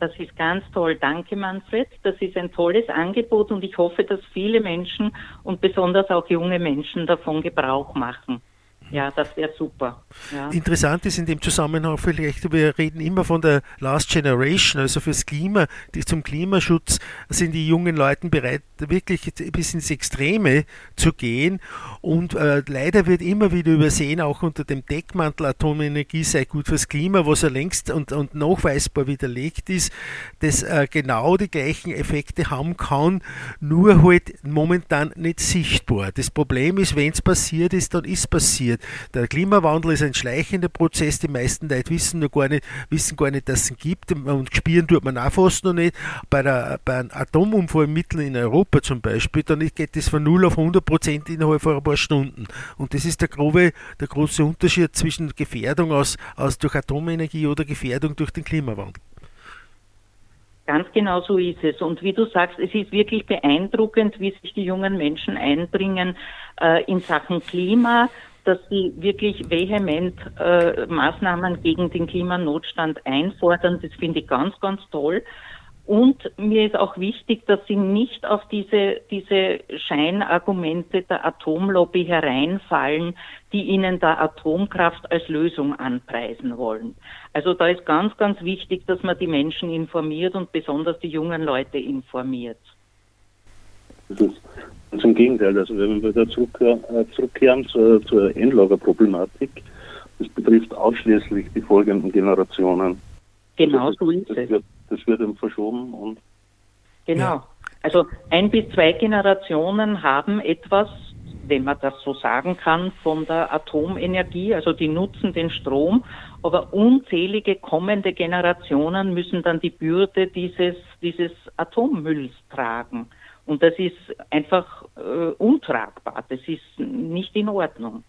Das ist ganz toll. Danke, Manfred. Das ist ein tolles Angebot und ich hoffe, dass viele Menschen und besonders auch junge Menschen davon Gebrauch machen. Ja, das wäre super. Ja. Interessant ist in dem Zusammenhang vielleicht, wir reden immer von der Last Generation, also fürs Klima, die, zum Klimaschutz sind die jungen Leute bereit, wirklich bis ins Extreme zu gehen. Und äh, leider wird immer wieder übersehen, auch unter dem Deckmantel Atomenergie sei gut fürs Klima, was ja längst und, und nachweisbar widerlegt ist, dass äh, genau die gleichen Effekte haben kann, nur halt momentan nicht sichtbar. Das Problem ist, wenn es passiert ist, dann ist passiert. Der Klimawandel ist ein schleichender Prozess. Die meisten Leute wissen noch gar nicht, wissen gar nicht, dass es ihn gibt und spüren tut man auch fast noch nicht. Bei, der, bei einem Atomunfall mitten in Europa zum Beispiel, dann geht es von 0 auf 100 Prozent innerhalb von ein paar Stunden. Und das ist der, grobe, der große Unterschied zwischen Gefährdung aus, aus durch Atomenergie oder Gefährdung durch den Klimawandel. Ganz genau so ist es. Und wie du sagst, es ist wirklich beeindruckend, wie sich die jungen Menschen einbringen äh, in Sachen Klima dass sie wirklich vehement äh, Maßnahmen gegen den Klimanotstand einfordern. Das finde ich ganz, ganz toll. Und mir ist auch wichtig, dass sie nicht auf diese, diese Scheinargumente der Atomlobby hereinfallen, die ihnen der Atomkraft als Lösung anpreisen wollen. Also da ist ganz, ganz wichtig, dass man die Menschen informiert und besonders die jungen Leute informiert. Das ist Ganz im Gegenteil, also wenn wir wieder zurückkehren, äh, zurückkehren zur, zur Endlagerproblematik, das betrifft ausschließlich die folgenden Generationen. Genau so ist es. Wird, das wird eben verschoben und. Genau. Also ein bis zwei Generationen haben etwas, wenn man das so sagen kann, von der Atomenergie, also die nutzen den Strom, aber unzählige kommende Generationen müssen dann die Bürde dieses, dieses Atommülls tragen. Und das ist einfach äh, untragbar. Das ist nicht in Ordnung.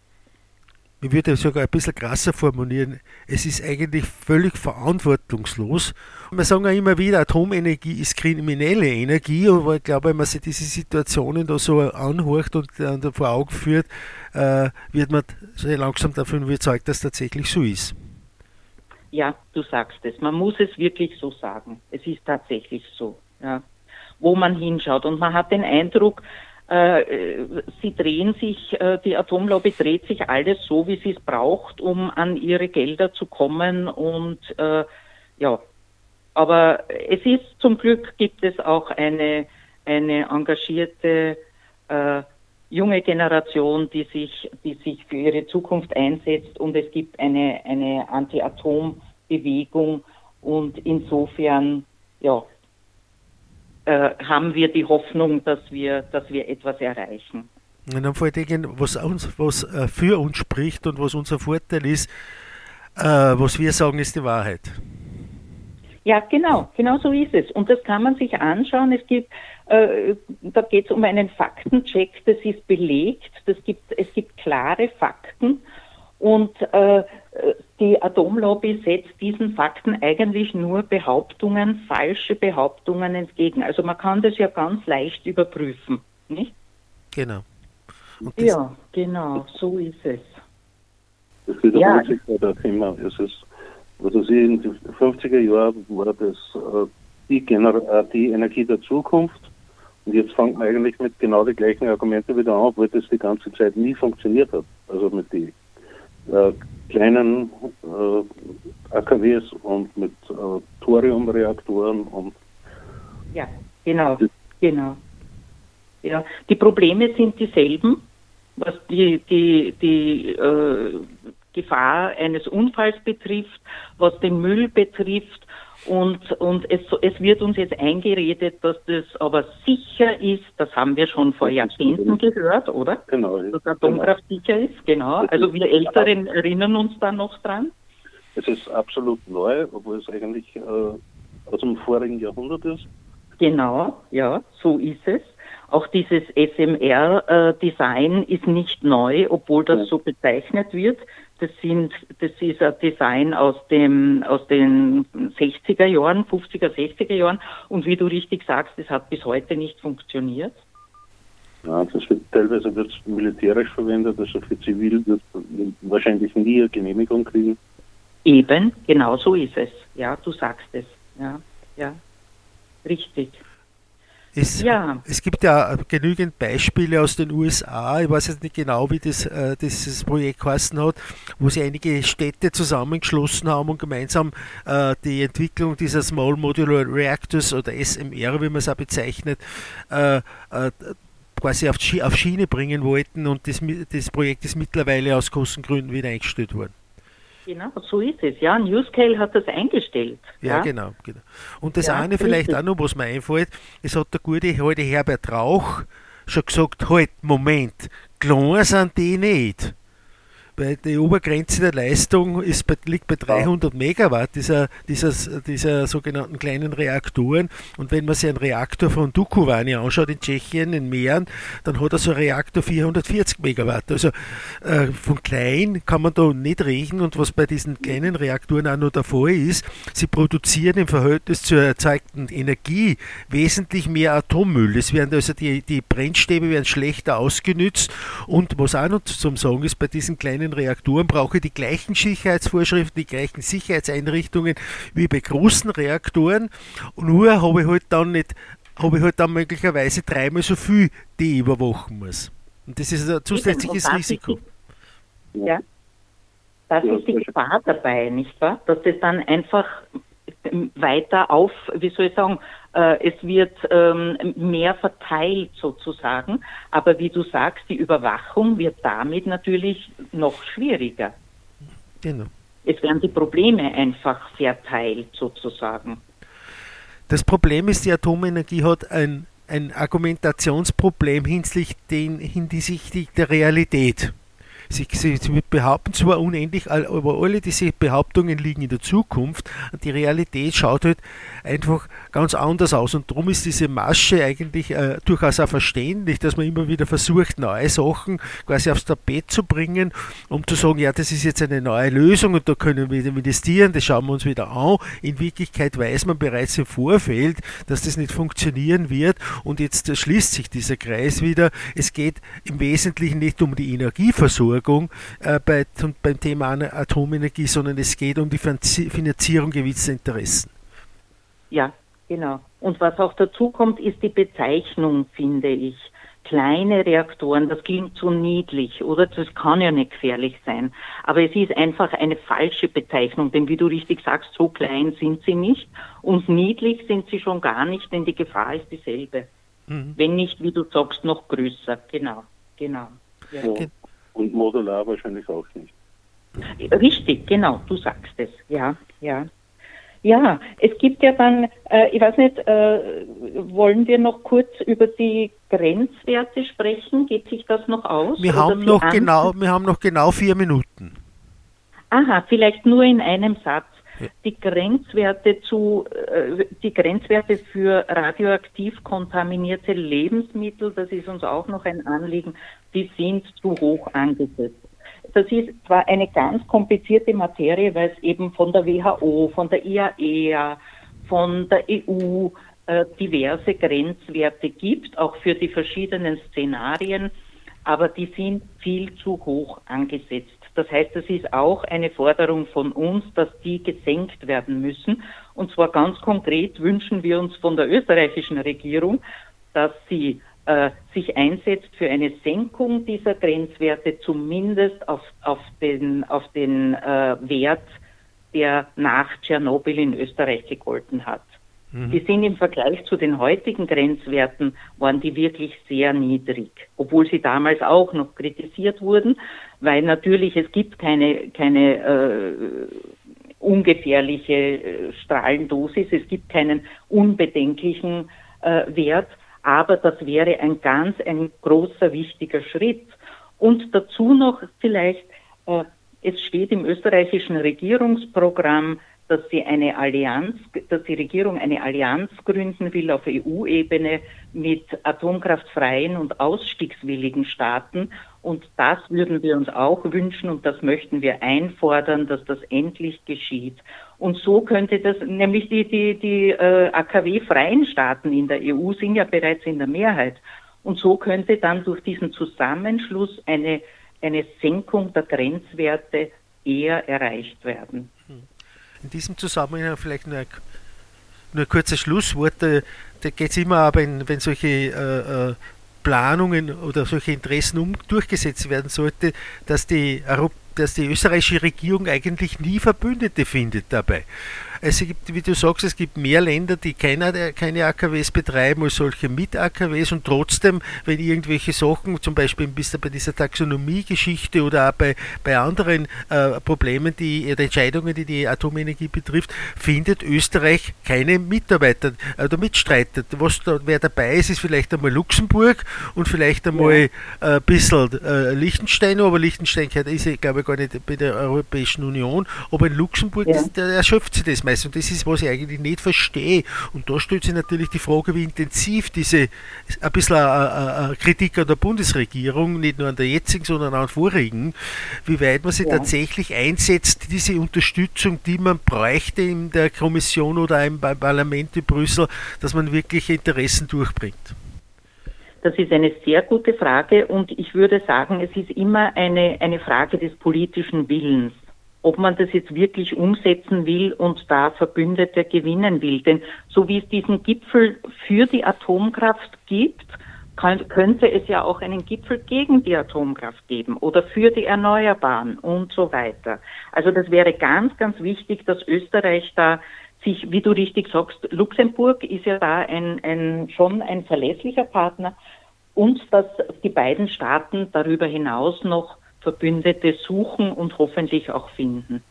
Ich würde sogar ein bisschen krasser formulieren. Es ist eigentlich völlig verantwortungslos. Wir sagen ja immer wieder, Atomenergie ist kriminelle Energie, aber ich glaube, wenn man sich diese Situationen da so anhört und vor Augen führt, äh, wird man sehr langsam davon überzeugt, dass es tatsächlich so ist. Ja, du sagst es. Man muss es wirklich so sagen. Es ist tatsächlich so. Ja wo man hinschaut. Und man hat den Eindruck, äh, sie drehen sich, äh, die Atomlobby dreht sich alles so, wie sie es braucht, um an ihre Gelder zu kommen. Und äh, ja, aber es ist zum Glück gibt es auch eine, eine engagierte äh, junge Generation, die sich, die sich für ihre Zukunft einsetzt und es gibt eine, eine Anti-Atom-Bewegung und insofern, ja, äh, haben wir die Hoffnung, dass wir, dass wir etwas erreichen. Und dann vor allem, was, uns, was äh, für uns spricht und was unser Vorteil ist, äh, was wir sagen, ist die Wahrheit. Ja, genau, genau so ist es. Und das kann man sich anschauen. Es gibt, äh, da geht es um einen Faktencheck, das ist belegt, das gibt, es gibt klare Fakten Und äh, die Atomlobby setzt diesen Fakten eigentlich nur Behauptungen, falsche Behauptungen entgegen. Also man kann das ja ganz leicht überprüfen, nicht? Genau. ja, genau, so ist es. Das wiederholt ja. sich bei der Thema. Es ist, was ich in den 50er Jahren war das äh, die, Gener äh, die Energie der Zukunft. Und jetzt fangen wir eigentlich mit genau den gleichen Argumenten wieder an, obwohl das die ganze Zeit nie funktioniert hat. Also mit den äh, kleinen äh, AKWs und mit äh, Thoriumreaktoren und ja, genau, genau. Ja, die Probleme sind dieselben, was die, die, die äh, Gefahr eines Unfalls betrifft, was den Müll betrifft. Und, und es, es wird uns jetzt eingeredet, dass das aber sicher ist, das haben wir schon vor Jahrzehnten gehört, oder? Genau. Dass Atomkraft genau. sicher ist, genau. Also wir Älteren erinnern uns da noch dran. Es ist absolut neu, obwohl es eigentlich äh, aus dem vorigen Jahrhundert ist. Genau, ja, so ist es. Auch dieses SMR-Design äh, ist nicht neu, obwohl das so bezeichnet wird. Das sind, das ist ein Design aus dem, aus den 60er Jahren, 50er, 60er Jahren. Und wie du richtig sagst, das hat bis heute nicht funktioniert. Ja, das wird teilweise wird militärisch verwendet, also für zivil wird wahrscheinlich nie eine Genehmigung kriegen. Eben, genau so ist es. Ja, du sagst es. Ja, ja, richtig. Es, ja. es gibt ja genügend Beispiele aus den USA, ich weiß jetzt nicht genau, wie das, äh, dieses Projekt heißen hat, wo sich einige Städte zusammengeschlossen haben und gemeinsam äh, die Entwicklung dieser Small Modular Reactors oder SMR, wie man es auch bezeichnet, äh, äh, quasi auf, auf Schiene bringen wollten und das, das Projekt ist mittlerweile aus Kostengründen wieder eingestellt worden. Genau, so ist es. Ja, Newscale hat das eingestellt. Ja, ja. Genau, genau. Und das ja, eine vielleicht richtig. auch noch, was mir einfällt, es hat der gute heute Herbert Rauch schon gesagt, halt, Moment, klein sind die nicht weil die Obergrenze der Leistung ist bei, liegt bei 300 Megawatt dieser, dieser, dieser sogenannten kleinen Reaktoren. Und wenn man sich einen Reaktor von Dukovany anschaut in Tschechien, in Mähren, dann hat er so ein Reaktor 440 Megawatt. Also äh, von klein kann man da nicht rechnen. Und was bei diesen kleinen Reaktoren auch noch der Fall ist, sie produzieren im Verhältnis zur erzeugten Energie wesentlich mehr Atommüll. Es werden also die, die Brennstäbe werden schlechter ausgenützt. Und was auch noch zum Sagen ist, bei diesen kleinen kleinen Reaktoren brauche ich die gleichen Sicherheitsvorschriften, die gleichen Sicherheitseinrichtungen wie bei großen Reaktoren. Nur habe ich halt dann nicht, habe ich halt dann möglicherweise dreimal so viel, die ich überwachen muss. Und das ist ein zusätzliches Risiko. ja. Das ist die Gefahr dabei, nicht wahr? Dass das dann einfach weiter auf, wie soll ich sagen, es wird ähm, mehr verteilt sozusagen. Aber wie du sagst, die Überwachung wird damit natürlich noch schwieriger. Genau. Es werden die Probleme einfach verteilt sozusagen. Das Problem ist, die Atomenergie hat ein, ein Argumentationsproblem hinsichtlich, den, hinsichtlich der Realität. Sie, sie, sie, behaupten zwar unendlich, aber alle diese Behauptungen liegen in der Zukunft die Realität schaut halt einfach ganz anders aus. Und darum ist diese Masche eigentlich äh, durchaus auch verständlich, dass man immer wieder versucht, neue Sachen quasi aufs Tapet zu bringen, um zu sagen, ja, das ist jetzt eine neue Lösung und da können wir wieder investieren, das schauen wir uns wieder an. In Wirklichkeit weiß man bereits im Vorfeld, dass das nicht funktionieren wird und jetzt schließt sich dieser Kreis wieder. Es geht im Wesentlichen nicht um die Energieversorgung, Versorgung äh, bei, beim Thema Atomenergie, sondern es geht um die Finanzierung gewisser Interessen. Ja, genau. Und was auch dazu kommt, ist die Bezeichnung, finde ich. Kleine Reaktoren, das klingt so niedlich, oder? Das kann ja nicht gefährlich sein. Aber es ist einfach eine falsche Bezeichnung, denn wie du richtig sagst, so klein sind sie nicht und niedlich sind sie schon gar nicht, denn die Gefahr ist dieselbe. Mhm. Wenn nicht, wie du sagst, noch größer. Genau, genau. Ja. Und modular wahrscheinlich auch nicht. Richtig, genau, du sagst es, ja, ja. Ja, es gibt ja dann, äh, ich weiß nicht, äh, wollen wir noch kurz über die Grenzwerte sprechen? Geht sich das noch aus? Wir haben noch genau, wir haben noch genau vier Minuten. Aha, vielleicht nur in einem Satz. Die Grenzwerte zu, äh, die Grenzwerte für radioaktiv kontaminierte Lebensmittel, das ist uns auch noch ein Anliegen, die sind zu hoch angesetzt. das ist zwar eine ganz komplizierte Materie, weil es eben von der WHO, von der IAEA, von der EU äh, diverse Grenzwerte gibt, auch für die verschiedenen Szenarien, aber die sind viel zu hoch angesetzt. Das heißt, es ist auch eine Forderung von uns, dass die gesenkt werden müssen. Und zwar ganz konkret wünschen wir uns von der österreichischen Regierung, dass sie äh, sich einsetzt für eine Senkung dieser Grenzwerte zumindest auf, auf den, auf den äh, Wert, der nach Tschernobyl in Österreich gegolten hat. Mhm. Die sind im Vergleich zu den heutigen Grenzwerten, waren die wirklich sehr niedrig, obwohl sie damals auch noch kritisiert wurden, weil natürlich es gibt keine, keine äh, ungefährliche äh, Strahlendosis, es gibt keinen unbedenklichen äh, Wert, aber das wäre ein ganz, ein großer, wichtiger Schritt. Und dazu noch vielleicht, äh, es steht im österreichischen Regierungsprogramm, dass sie eine Allianz, dass die Regierung eine Allianz gründen will auf EU-Ebene mit atomkraftfreien und ausstiegswilligen Staaten. Und das würden wir uns auch wünschen und das möchten wir einfordern, dass das endlich geschieht. Und so könnte das, nämlich die, die, die äh, AKW-freien Staaten in der EU sind ja bereits in der Mehrheit. Und so könnte dann durch diesen Zusammenschluss eine, eine Senkung der Grenzwerte eher erreicht werden. In diesem Zusammenhang vielleicht nur nur kurzes Schlusswort. Da, da geht es immer aber, wenn, wenn solche äh, äh, Planungen oder solche Interessen um, durchgesetzt werden sollte, dass die, dass die österreichische Regierung eigentlich nie Verbündete findet dabei. Es gibt, wie du sagst, es gibt mehr Länder, die keine, keine AKWs betreiben als solche mit AKWs und trotzdem, wenn irgendwelche Sachen, zum Beispiel bist du bei dieser Taxonomie-Geschichte oder auch bei, bei anderen äh, Problemen, die äh, Entscheidungen, die die Atomenergie betrifft, findet Österreich keine Mitarbeiter oder Mitstreiter. Was da, wer dabei ist, ist vielleicht einmal Luxemburg und vielleicht einmal ja. äh, ein bisschen äh, Liechtenstein, aber Liechtenstein ist, glaube ich, gar nicht bei der Europäischen Union. Aber in Luxemburg ja. ist, erschöpft sich das meist. Und das ist, was ich eigentlich nicht verstehe. Und da stellt sich natürlich die Frage, wie intensiv diese, ein bisschen eine, Kritik an der Bundesregierung, nicht nur an der jetzigen, sondern auch an vorigen, wie weit man sich ja. tatsächlich einsetzt, diese Unterstützung, die man bräuchte in der Kommission oder im Parlament in Brüssel, dass man wirklich Interessen durchbringt. Das ist eine sehr gute Frage und ich würde sagen, es ist immer eine, eine Frage des politischen Willens ob man das jetzt wirklich umsetzen will und da Verbündete gewinnen will. Denn so wie es diesen Gipfel für die Atomkraft gibt, könnte es ja auch einen Gipfel gegen die Atomkraft geben oder für die Erneuerbaren und so weiter. Also das wäre ganz, ganz wichtig, dass Österreich da sich, wie du richtig sagst, Luxemburg ist ja da ein, ein, schon ein verlässlicher Partner und dass die beiden Staaten darüber hinaus noch Verbündete suchen und hoffentlich auch finden.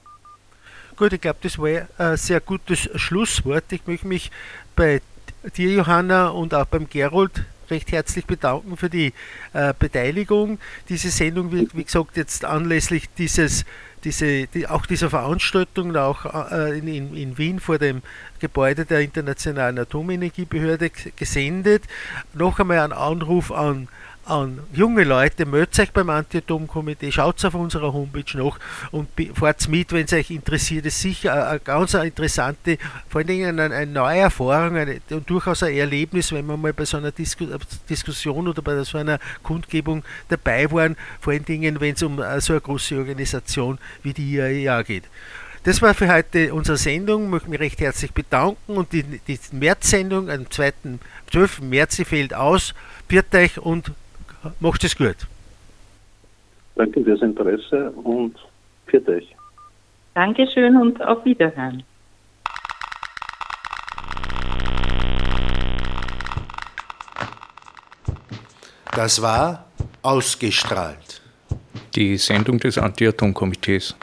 Gut, ich glaube, das war ein sehr gutes Schlusswort. Ich möchte mich bei dir, Johanna, und auch beim Gerold recht herzlich bedanken für die äh, Beteiligung. Diese Sendung wird, wie gesagt, jetzt anlässlich dieses, diese, die, auch dieser Veranstaltung auch äh, in, in, Wien vor dem Gebäude der Internationalen Atomenergiebehörde gesendet. Noch einmal ein Anruf an an junge Leute, meldet euch beim Anti-Atom-Komitee, schaut auf unserer Homepage nach und fahrt mit, wenn es euch interessiert. Es ist sicher eine ganz interessante, vor allen Dingen eine, eine neue Erfahrung eine, und durchaus ein Erlebnis, wenn man mal bei so einer Disku Diskussion oder bei so einer Kundgebung dabei waren, vor allen Dingen, wenn es um äh, so eine große Organisation wie die IAEA geht. Das war für heute unsere Sendung. Ich möchte mich recht herzlich bedanken und die, die März-Sendung am 2. 12. März fällt aus. Biert euch und Macht es gut. Danke fürs Interesse und für euch. Dankeschön und auf Wiederhören. Das war ausgestrahlt. Die Sendung des Anti-Atom-Komitees.